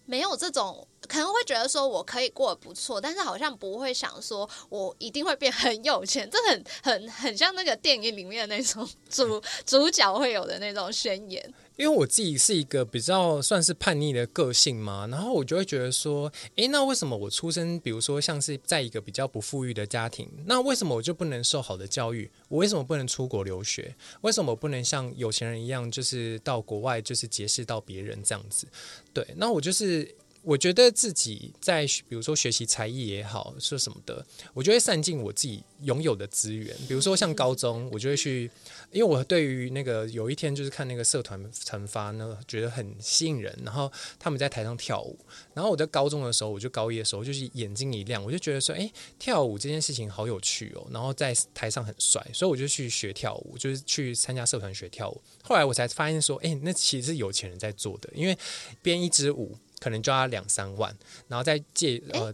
没有这种，可能会觉得说我可以过得不错，但是好像不会想说我一定会变很有钱。这很很很像那个电影里面的那种主 主角会有的那种宣言。因为我自己是一个比较算是叛逆的个性嘛，然后我就会觉得说，诶，那为什么我出生，比如说像是在一个比较不富裕的家庭，那为什么我就不能受好的教育？我为什么不能出国留学？为什么我不能像有钱人一样，就是到国外就是结识到别人这样子？对，那我就是我觉得自己在比如说学习才艺也好，说什么的，我就会善尽我自己拥有的资源，比如说像高中，我就会去。因为我对于那个有一天就是看那个社团惩罚呢，觉得很吸引人。然后他们在台上跳舞，然后我在高中的时候，我就高一的时候，就是眼睛一亮，我就觉得说，哎，跳舞这件事情好有趣哦。然后在台上很帅，所以我就去学跳舞，就是去参加社团学跳舞。后来我才发现说，哎，那其实是有钱人在做的，因为编一支舞可能就要两三万，然后再借呃，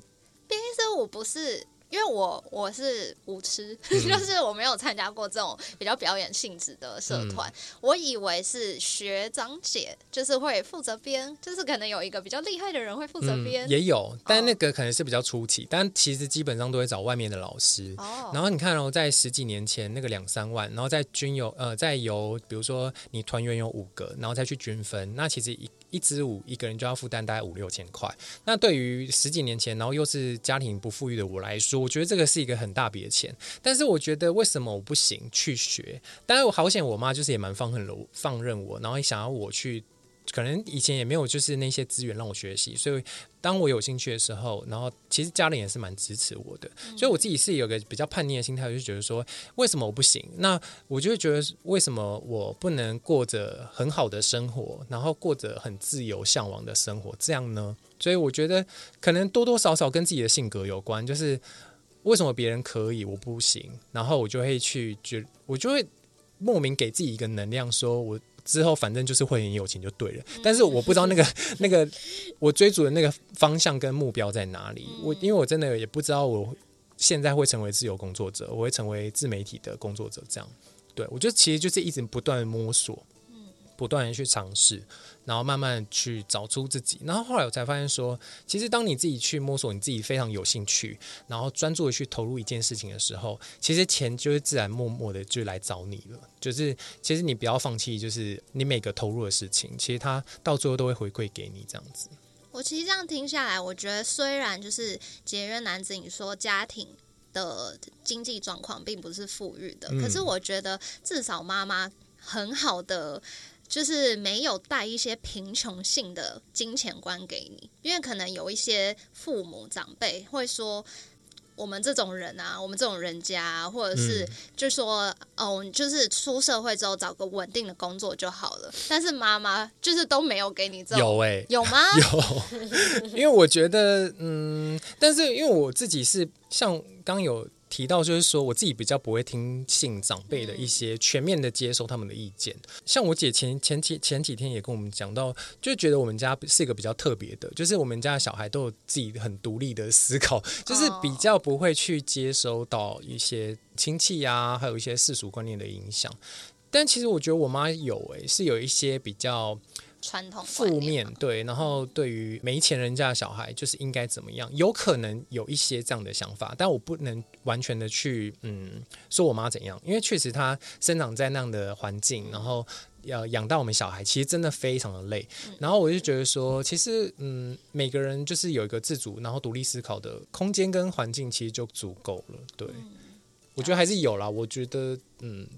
编一支舞不是。因为我我是舞痴，就是我没有参加过这种比较表演性质的社团。我以为是学长姐，就是会负责编，就是可能有一个比较厉害的人会负责编。也有，但那个可能是比较初期，但其实基本上都会找外面的老师。哦。然后你看哦，在十几年前那个两三万，然后再均有呃再由比如说你团员有五个，然后再去均分，那其实一。一支舞一个人就要负担大概五六千块，那对于十几年前，然后又是家庭不富裕的我来说，我觉得这个是一个很大笔的钱。但是我觉得为什么我不行去学？当然我好险，我妈就是也蛮放任我，放任我，然后也想要我去。可能以前也没有就是那些资源让我学习，所以当我有兴趣的时候，然后其实家人也是蛮支持我的，所以我自己是有个比较叛逆的心态，就觉得说为什么我不行？那我就会觉得为什么我不能过着很好的生活，然后过着很自由向往的生活，这样呢？所以我觉得可能多多少少跟自己的性格有关，就是为什么别人可以我不行，然后我就会去觉，我就会莫名给自己一个能量，说我。之后反正就是会很有钱就对了，但是我不知道那个 那个我追逐的那个方向跟目标在哪里。我因为我真的也不知道我现在会成为自由工作者，我会成为自媒体的工作者，这样对我觉得其实就是一直不断摸索。不断的去尝试，然后慢慢去找出自己。然后后来我才发现说，其实当你自己去摸索，你自己非常有兴趣，然后专注的去投入一件事情的时候，其实钱就会自然默默的就来找你了。就是其实你不要放弃，就是你每个投入的事情，其实它到最后都会回馈给你这样子。我其实这样听下来，我觉得虽然就是节约男子，你说家庭的经济状况并不是富裕的，可是我觉得至少妈妈很好的。就是没有带一些贫穷性的金钱观给你，因为可能有一些父母长辈会说，我们这种人啊，我们这种人家，或者是就说，哦，就是出社会之后找个稳定的工作就好了。但是妈妈就是都没有给你这种，有哎，有吗？有，因为我觉得，嗯，但是因为我自己是像刚有。提到就是说，我自己比较不会听信长辈的一些全面的接受他们的意见。像我姐前前几前几天也跟我们讲到，就觉得我们家是一个比较特别的，就是我们家的小孩都有自己很独立的思考，就是比较不会去接收到一些亲戚啊，还有一些世俗观念的影响。但其实我觉得我妈有诶，是有一些比较。传统负面对，然后对于没钱人家的小孩，就是应该怎么样？有可能有一些这样的想法，但我不能完全的去嗯说我妈怎样，因为确实她生长在那样的环境，然后要养大我们小孩，其实真的非常的累。然后我就觉得说，其实嗯，每个人就是有一个自主，然后独立思考的空间跟环境，其实就足够了。对，我觉得还是有啦。我觉得嗯，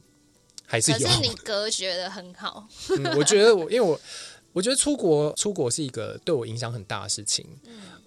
还是有。可是你隔绝的很好。我觉得我因为我。我觉得出国出国是一个对我影响很大的事情，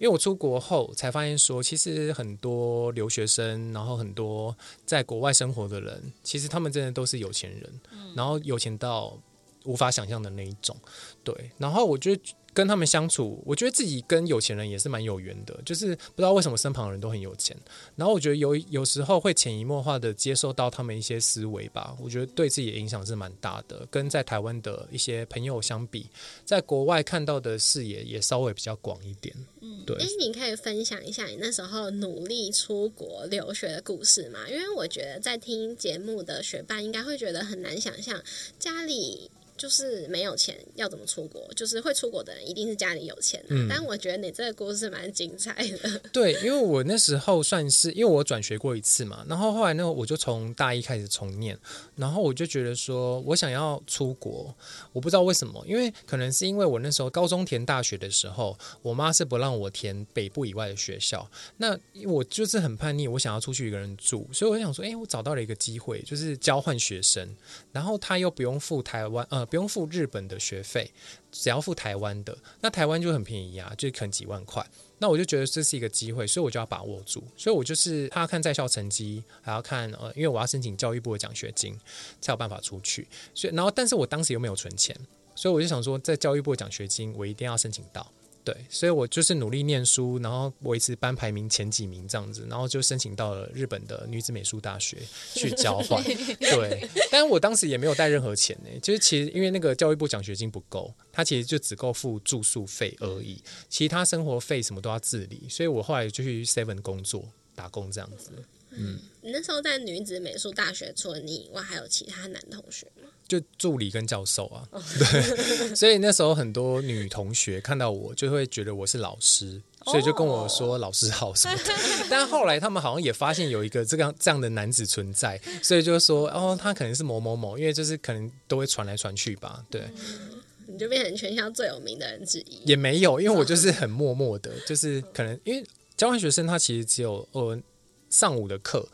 因为我出国后才发现说，其实很多留学生，然后很多在国外生活的人，其实他们真的都是有钱人，然后有钱到无法想象的那一种。对，然后我觉得。跟他们相处，我觉得自己跟有钱人也是蛮有缘的，就是不知道为什么身旁的人都很有钱，然后我觉得有有时候会潜移默化的接受到他们一些思维吧，我觉得对自己的影响是蛮大的。跟在台湾的一些朋友相比，在国外看到的视野也稍微比较广一点。嗯，对。哎，你可以分享一下你那时候努力出国留学的故事吗？因为我觉得在听节目的学伴应该会觉得很难想象家里。就是没有钱要怎么出国？就是会出国的人一定是家里有钱、啊。嗯但我觉得你这个故事蛮精彩的。对，因为我那时候算是因为我转学过一次嘛，然后后来呢，我就从大一开始重念，然后我就觉得说我想要出国，我不知道为什么，因为可能是因为我那时候高中填大学的时候，我妈是不让我填北部以外的学校，那我就是很叛逆，我想要出去一个人住，所以我想说，哎，我找到了一个机会，就是交换学生，然后他又不用付台湾呃不用付日本的学费，只要付台湾的，那台湾就很便宜啊，就可能几万块。那我就觉得这是一个机会，所以我就要把握住。所以我就是他要看在校成绩，还要看呃，因为我要申请教育部的奖学金，才有办法出去。所以然后，但是我当时又没有存钱，所以我就想说，在教育部的奖学金，我一定要申请到。对，所以我就是努力念书，然后维持班排名前几名这样子，然后就申请到了日本的女子美术大学 去交换。对，但是我当时也没有带任何钱呢，就是其实因为那个教育部奖学金不够，它其实就只够付住宿费而已，其他生活费什么都要自理，所以我后来就去 Seven 工作打工这样子。你那时候在女子美术大学，除了你以外，还有其他男同学吗？就助理跟教授啊，对，所以那时候很多女同学看到我就会觉得我是老师，所以就跟我说老师好什么的。但后来他们好像也发现有一个这样这样的男子存在，所以就说哦，他可能是某某某，因为就是可能都会传来传去吧，对，你就变成全校最有名的人之一。也没有，因为我就是 很默默的，就是可能因为交换学生他其实只有呃上午的课。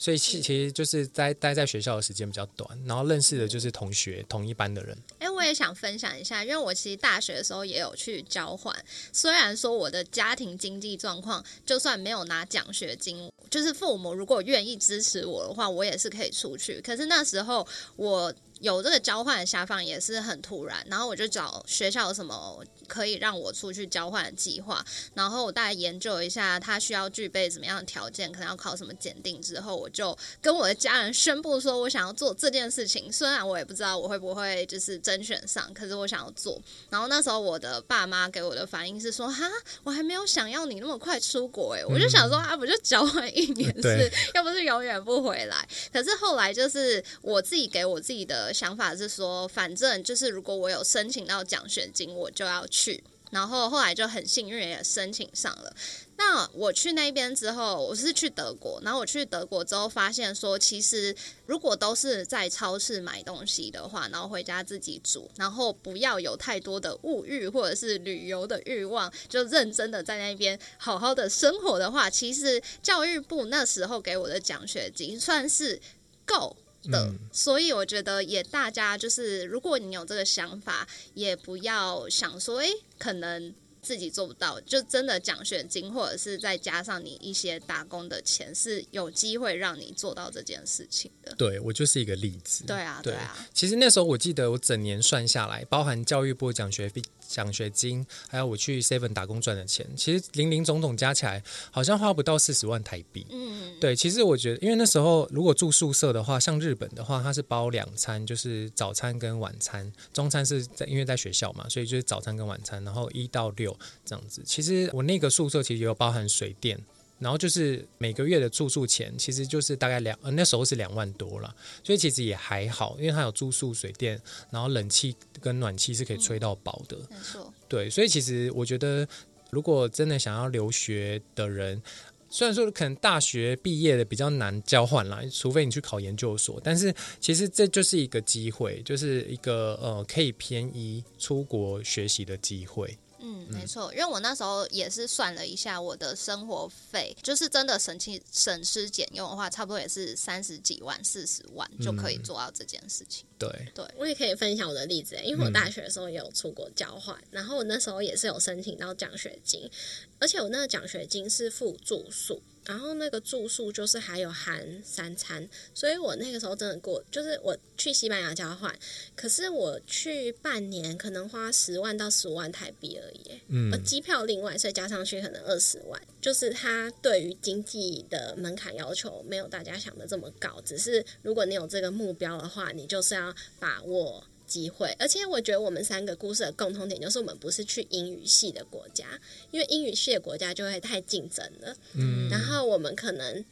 所以其其实就是待待在学校的时间比较短，然后认识的就是同学同一班的人。哎，我也想分享一下，因为我其实大学的时候也有去交换。虽然说我的家庭经济状况，就算没有拿奖学金，就是父母如果愿意支持我的话，我也是可以出去。可是那时候我有这个交换的想法也是很突然，然后我就找学校有什么可以让我出去交换的计划，然后我大概研究一下他需要具备什么样的条件，可能要考什么检定之后，我就跟我的家人宣布说我想要做这件事情。虽然我也不知道我会不会就是甄选上，可是我想要做。然后那时候我的爸妈给我的反应是说：“哈，我还没有想要你那么快出国。”哎，我就想说啊，不就交换一年是对，又不是永远不回来。可是后来就是我自己给我自己的想法是说，反正就是如果我有申请到奖学金，我就要去。然后后来就很幸运也申请上了。那我去那边之后，我是去德国，然后我去德国之后发现说，其实如果都是在超市买东西的话，然后回家自己煮，然后不要有太多的物欲或者是旅游的欲望，就认真的在那边好好的生活的话，其实教育部那时候给我的奖学金算是够。的，嗯。所以我觉得也大家就是，如果你有这个想法，也不要想说，诶，可能自己做不到，就真的奖学金或者是再加上你一些打工的钱，是有机会让你做到这件事情的。对我就是一个例子。对啊，对对啊，其实那时候我记得我整年算下来，包含教育部奖学费、奖学金，还有我去 Seven 打工赚的钱，其实零零总总加起来，好像花不到四十万台币。嗯，对，其实我觉得，因为那时候如果住宿舍的话，像日本的话，它是包两餐，就是早餐跟晚餐，中餐是在因为在学校嘛，所以就是早餐跟晚餐，然后一到六这样子。其实我那个宿舍其实有包含水电。然后就是每个月的住宿钱，其实就是大概两呃那时候是两万多了，所以其实也还好，因为它有住宿、水电，然后冷气跟暖气是可以吹到饱的。没错，对，所以其实我觉得，如果真的想要留学的人，虽然说可能大学毕业的比较难交换啦，除非你去考研究所，但是其实这就是一个机会，就是一个呃可以便宜出国学习的机会。嗯，没错，因为我那时候也是算了一下我的生活费，就是真的省去省吃俭用的话，差不多也是三十几万、四十万就可以嗯。做到这件事情。对，对。我也可以分享我的例子，因为我嗯大学的时候也有出国交换，然后我那时候也是有申请到奖学金，而且我那个奖学金是付住宿，然后那个住宿就是还有含三餐，所以我那个时候真的过，就是我去西班牙交换，可是我去半年可能花十万到十五万台币而已耶，嗯。呃，机票另外，所以加上去可能二十万，就是它对于经济的门槛要求没有大家想的这么高，只是如果你有这个目标的话，你就是要把握机会。而且我觉得我们三个故事的共同点就是我们不是去英语系的国家，因为英语系的国家就会太竞争了，嗯，然后我们可能。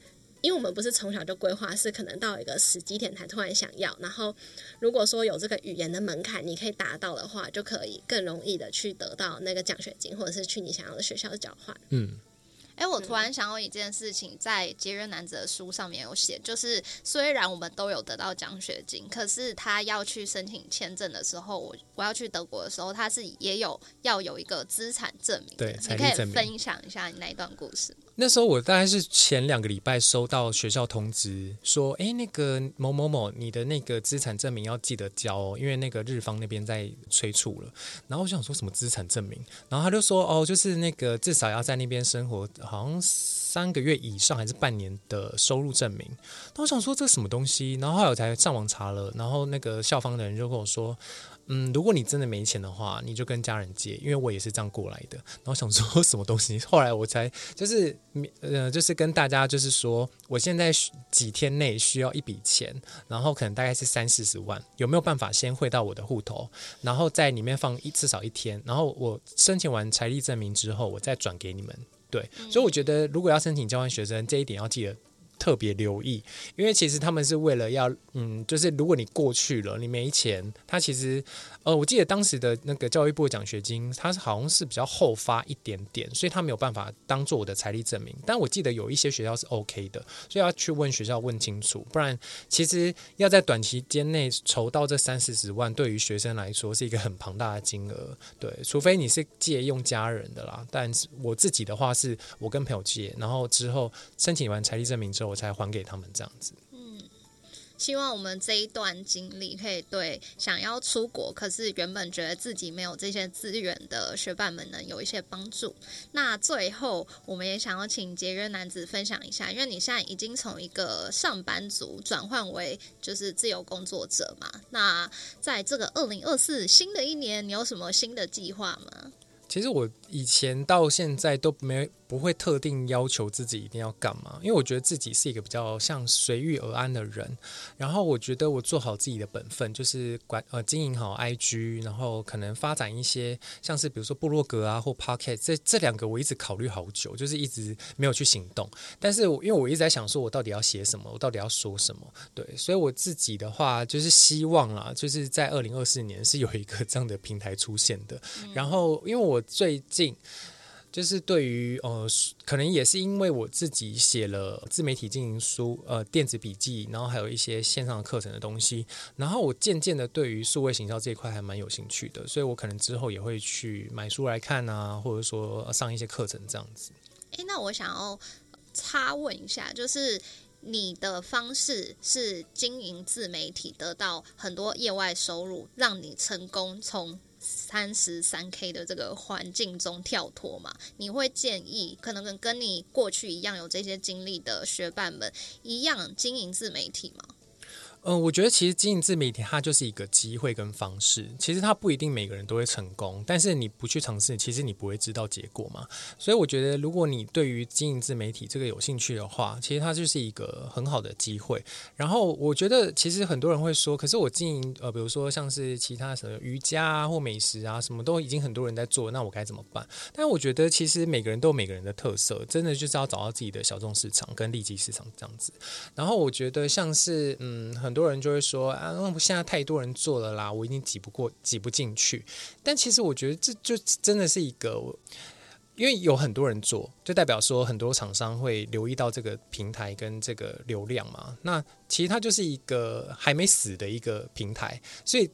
因为我们不是从小就规划，是可能到一个时机点才突然想要。然后如果说有这个语言的门槛，你可以达到的话，就可以更容易的去得到那个奖学金，或者是去你想要的学校的交换。嗯，哎，我突然想到一件事情，在节约男子的书上面有写，就是虽然我们都有得到奖学金，可是他要去申请签证的时候，我我要去德国的时候，他是也有要有一个资产证明。对你可以分享一下你那一段故事吗？那时候我大概是前两个礼拜收到学校通知说，哎，那个某某某，你的那个资产证明要记得交哦，因为那个日方那边在催促了。然后我想说什么资产证明，然后他就说，哦，就是那个至少要在那边生活，好像三个月以上还是半年的收入证明。那我想说这什么东西，然后后来我才上网查了，然后那个校方的人就跟我说。嗯，如果你真的没钱的话，你就跟家人借，因为我也是这样过来的。然后想说 什么东西，后来我才就是呃，就是跟大家就是说，我现在几天内需要一笔钱，然后可能大概是三四十万，有没有办法先汇到我的户头，然后在里面放一至少一天，然后我申请完财力证明之后，我再转给你们。对，所以我觉得如果要申请交换学生，这一点要记得。特别留意，因为其实他们是为了要，嗯，就是如果你过去了，你没钱，他其实，呃，我记得当时的那个教育部奖学金，它是好像是比较后发一点点，所以他没有办法当做我的财力证明。但我记得有一些学校是 OK 的，所以要去问学校问清楚，不然其实要在短期间内筹到这三四十万，对于学生来说是一个很庞大的金额。对，除非你是借用家人的啦，但是我自己的话是我跟朋友借，然后之后申请完财力证明之后。我才还给他们这样子。希望我们这一段经历可以对想要出国，可是原本觉得自己没有这些资源的学伴们能有一些帮助。那最后，我们也想要请节约男子分享一下，因为你现在已经从一个上班族转换为就是自由工作者嘛。那在这个二零二四新的一年，你有什么新的计划吗？其实我以前到现在都没。不会特定要求自己一定要干嘛，因为我觉得自己是一个比较像随遇而安的人。然后我觉得我做好自己的本分，就是管呃经营好 IG，然后可能发展一些像是比如说部落格啊或 Pocket 这这两个我一直考虑好久，就是一直没有去行动。但是因为我一直在想说，我到底要写什么，我到底要说什么？对，所以我自己的话就是希望啊，就是在二零二四年是有一个这样的平台出现的。然后因为我最近。就是对于呃，可能也是因为我自己写了自媒体经营书、呃电子笔记，然后还有一些线上课程的东西，然后我渐渐的对于数位行销这一块还蛮有兴趣的，所以我可能之后也会去买书来看啊，或者说上一些课程这样子。诶，那我想要插问一下，就是你的方式是经营自媒体得到很多业外收入，让你成功从。三十三 K 的这个环境中跳脱嘛？你会建议可能跟跟你过去一样有这些经历的学伴们一样经营自媒体吗？嗯，我觉得其实经营自媒体它就是一个机会跟方式，其实它不一定每个人都会成功，但是你不去尝试，其实你不会知道结果嘛。所以我觉得，如果你对于经营自媒体这个有兴趣的话，其实它就是一个很好的机会。然后我觉得，其实很多人会说，可是我经营呃，比如说像是其他什么瑜伽啊或美食啊，什么都已经很多人在做，那我该怎么办？但我觉得，其实每个人都有每个人的特色，真的就是要找到自己的小众市场跟利基市场这样子。然后我觉得，像是嗯很。很多人就会说啊，那现在太多人做了啦，我已经挤不过、挤不进去。但其实我觉得这就真的是一个，因为有很多人做，就代表说很多厂商会留意到这个平台跟这个流量嘛。那其实它就是一个还没死的一个平台，所以。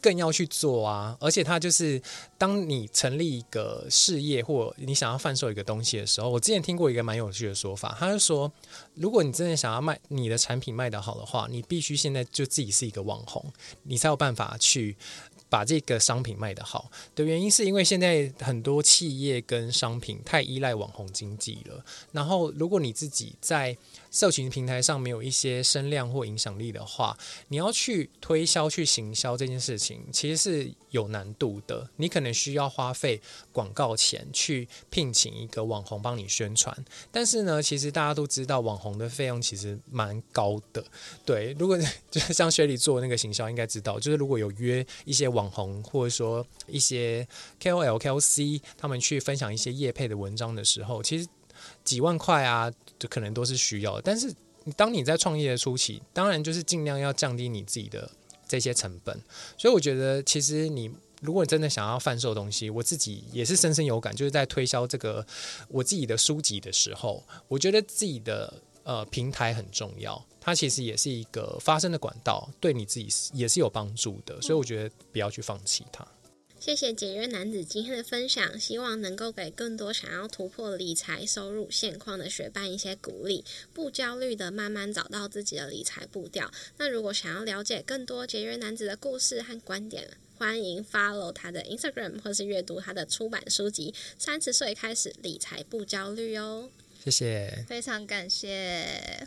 更要去做啊！而且它就是，当你成立一个事业或你想要贩售一个东西的时候，我之前听过一个蛮有趣的说法，他就说，如果你真的想要卖你的产品卖得好的话，你必须现在就自己是一个网红，你才有办法去。把这个商品卖得好的原因，是因为现在很多企业跟商品太依赖网红经济了。然后，如果你自己在社群平台上没有一些声量或影响力的话，你要去推销、去行销这件事情，其实是有难度的。你可能需要花费广告钱去聘请一个网红帮你宣传。但是呢，其实大家都知道，网红的费用其实蛮高的。对，如果 就是像雪里做那个行销，应该知道，就是如果有约一些网网红或者说一些 KOL、KOC，他们去分享一些业配的文章的时候，其实几万块啊，就可能都是需要。但是当你在创业的初期，当然就是尽量要降低你自己的这些成本。所以我觉得，其实你如果真的想要贩售东西，我自己也是深深有感，就是在推销这个我自己的书籍的时候，我觉得自己的呃平台很重要，它其实也是一个发声的管道，对你自己也是有帮助的。所以我觉得不要去放弃它。谢谢节约男子今天的分享，希望能够给更多想要突破理财收入现况的学伴一些鼓励，不焦虑的慢慢找到自己的理财步调。那如果想要了解更多节约男子的故事和观点，欢迎 follow 他的 Instagram 或是阅读他的出版书籍《三十岁开始理财不焦虑》哦。谢谢，非常感谢。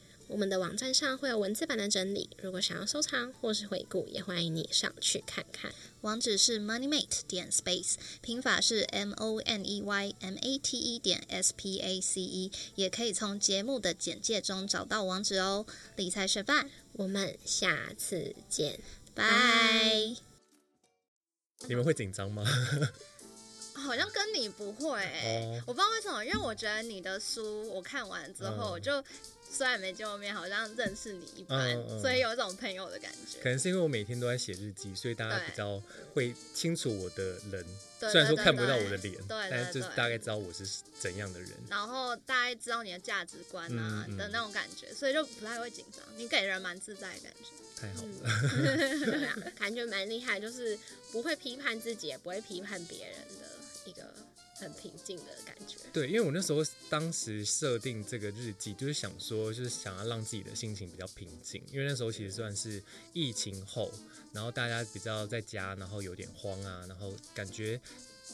我们的网站上会有文字版的整理，如果想要收藏或是回顾，也欢迎你上去看看。网址是 moneymate 点 space，拼法是 m o n e y m a t e 点 s p a c e，也可以从节目的简介中找到网址哦。理财学伴，我们下次见，拜。你们会紧张吗？好像跟你不会、哦我不知道为什么，因为我觉得你的书我看完之后，就虽然没见过面，好像认识你一般，嗯嗯所以有一种朋友的感觉。可能是因为我每天都在写日记，所以大家比较会清楚我的人。对虽然说看不到我的脸，对对但是就是大概知道我是怎样的人。然后大概知道你的价值观啊的那种感觉，所以就不太会紧张。你给人蛮自在的感觉。太好了，嗯，对啊，感觉蛮厉害，就是不会批判自己，也不会批判别人的一个很平静的感觉。对，因为我那时候当时设定这个日记，就是想说，就是想要让自己的心情比较平静，因为那时候其实算是疫情后，然后大家比较在家，然后有点慌啊，然后感觉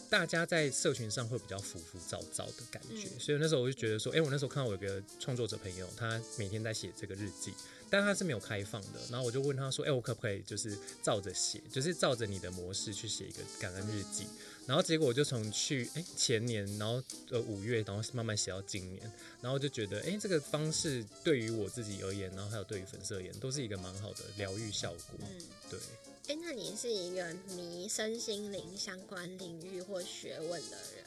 大家在社群上会比较浮浮躁躁的感觉，嗯所以那时候我就觉得说，哎、我那时候看到我有个创作者朋友，他每天在写这个日记，但他是没有开放的，然后我就问他说，哎、我可不可以就是照着写，就是照着你的模式去写一个感恩日记？然后结果我就从去哎、前年，然后呃五月，然后慢慢写到今年，然后就觉得哎、这个方式对于我自己而言，然后还有对于粉丝而言，都是一个蛮好的疗愈效果。嗯，对，哎，那你是一个迷身心灵相关领域或学问的人吗？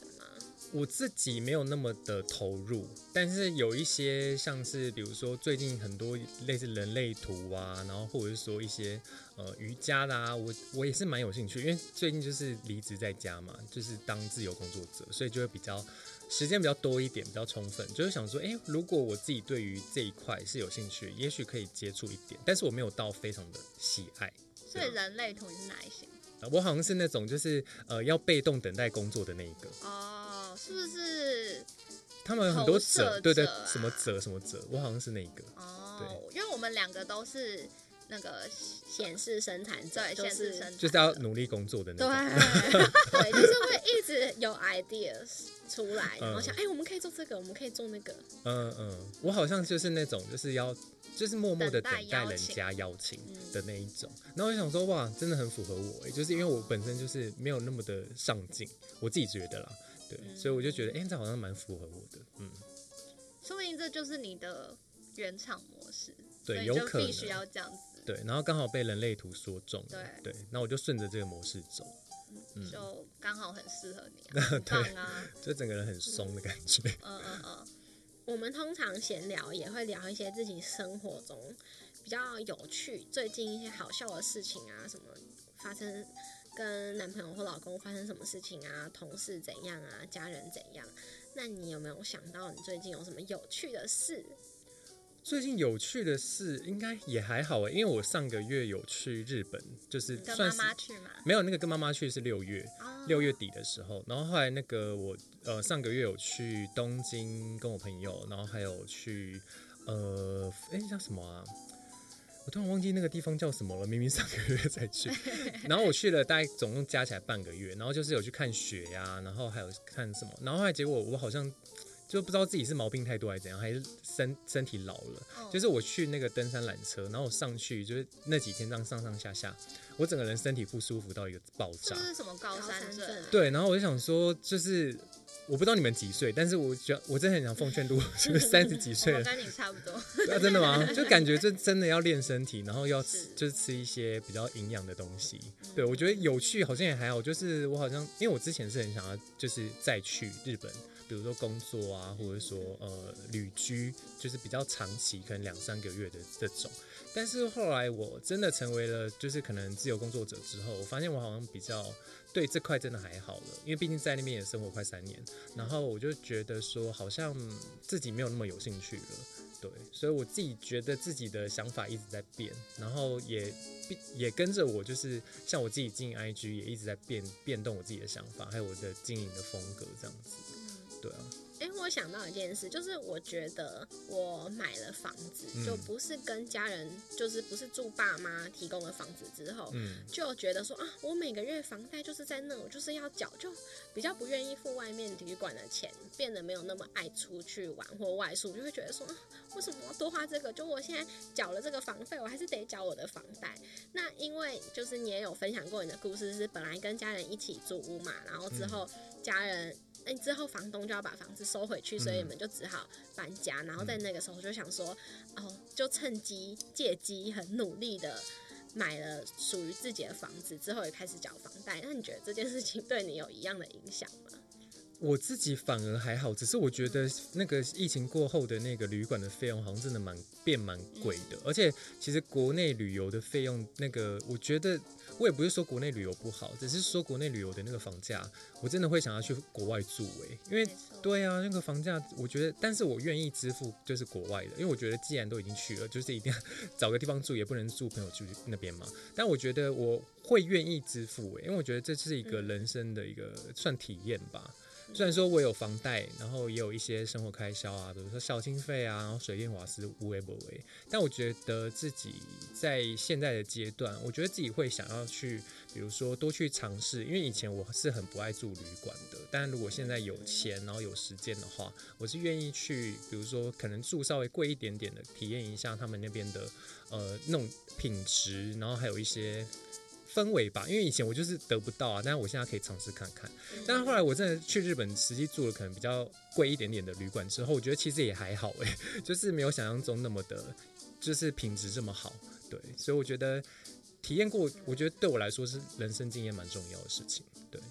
我自己没有那么的投入，但是有一些像是比如说最近很多类似人类图啊，然后或者是说一些呃瑜伽啦、我我也是蛮有兴趣，因为最近就是离职在家嘛，就是当自由工作者，所以就会比较时间比较多一点，比较充分，就是想说，哎、如果我自己对于这一块是有兴趣，也许可以接触一点，但是我没有到非常的喜爱。所以人类图你是哪一型？呃我好像是那种就是呃要被动等待工作的那一个，哦，是不是？他们很多投射者，对对什么者什么者，我好像是那个。哦，因为我们两个都是那个显示生产者对显示生产就是要努力工作的那种。对，对，就是会一直有 ideas 出来，然后嗯想，哎、我们可以做这个，我们可以做那个。嗯嗯，我好像就是那种就是要就是默默的等待人家邀请嗯的那一种。然后我就想说，哇，真的很符合我欸，就是因为我本身就是没有那么的上进，我自己觉得啦，所以我就觉得，哎、这好像蛮符合我的，嗯，说不定这就是你的原厂模式，对就有可能必须要这样子，对。然后刚好被人类图说中了，对对，那我就顺着这个模式走，嗯就刚好很适合你啊，很棒啊，就整个人很松的感觉。嗯嗯嗯，我们通常闲聊也会聊一些自己生活中比较有趣、最近一些好笑的事情啊，什么发生跟男朋友或老公发生什么事情啊，同事怎样啊，家人怎样。那你有没有想到你最近有什么有趣的事？最近有趣的事应该也还好诶，因为我上个月有去日本，就是跟算是妈妈去嘛，没有那个跟妈妈去是六月，哦六月底的时候，然后后来那个我呃上个月有去东京跟我朋友，然后还有去呃哎叫什么啊？我突然忘记那个地方叫什么了，明明 上个月才去，然后我去了大概总共加起来半个月，然后就是有去看雪呀、然后还有看什么，然后后来结果我好像就不知道自己是毛病太多还是怎样，还是身身体老了。哦就是我去那个登山缆车，然后我上去就是那几天这样上上下下，我整个人身体不舒服到一个爆炸是。是什么高山症啊？对，然后我就想说，就是我不知道你们几岁，但是我觉得我真的很想奉劝，如果就是 三十几岁了，我跟你差不多。啊，真的吗？就感觉这真的要练身体，然后要吃是就是吃一些比较营养的东西。对我觉得有趣，好像也还好。就是我好像因为我之前是很想要，就是再去日本，比如说工作啊，或者说呃旅居，就是比较长期，可能两三个月的这种。但是后来我真的成为了就是可能自由工作者之后，我发现我好像比较对这块真的还好了，因为毕竟在那边也生活快三年，然后我就觉得说好像自己没有那么有兴趣了。对，所以我自己觉得自己的想法一直在变，然后也也跟着我，就是像我自己经营 IG 也一直在变变动我自己的想法，还有我的经营的风格这样子。对啊，哎、我想到一件事，就是我觉得我买了房子，嗯就不是跟家人，就是不是住爸妈提供的房子之后，嗯，就觉得说啊，我每个月房贷就是在那，我就是要缴，就比较不愿意付外面旅馆的钱，变得没有那么爱出去玩或外宿，就会觉得说，啊、为什么要多花这个？就我现在缴了这个房费，我还是得缴我的房贷。那因为就是你也有分享过你的故事，是本来跟家人一起住屋嘛，然后之后家人。哎，之后房东就要把房子收回去，所以你们就只好搬家。然后在那个时候就想说，哦，就趁机借机很努力的买了属于自己的房子，之后也开始缴房贷。那你觉得这件事情对你有一样的影响吗？我自己反而还好，只是我觉得那个疫情过后的那个旅馆的费用好像真的蛮变蛮贵的，而且其实国内旅游的费用，那个我觉得我也不是说国内旅游不好，只是说国内旅游的那个房价，我真的会想要去国外住诶、因为对啊，那个房价我觉得，但是我愿意支付就是国外的，因为我觉得既然都已经去了，就是一定要 找个地方住，也不能住朋友住那边嘛。但我觉得我会愿意支付诶、因为我觉得这是一个人生的一个算体验吧。虽然说我有房贷，然后也有一些生活开销啊，比如说校经费啊，然后水电瓦斯无为不为，但我觉得自己在现在的阶段，我觉得自己会想要去，比如说多去尝试，因为以前我是很不爱住旅馆的，但如果现在有钱，然后有时间的话，我是愿意去，比如说可能住稍微贵一点点的，体验一下他们那边的呃那种品质，然后还有一些。氛围吧，因为以前我就是得不到啊，但是我现在可以尝试看看。但是后来我真的去日本，实际住了可能比较贵一点点的旅馆之后，我觉得其实也还好诶，就是没有想象中那么的，就是品质这么好。对，所以我觉得体验过，我觉得对我来说是人生经验蛮重要的事情。对，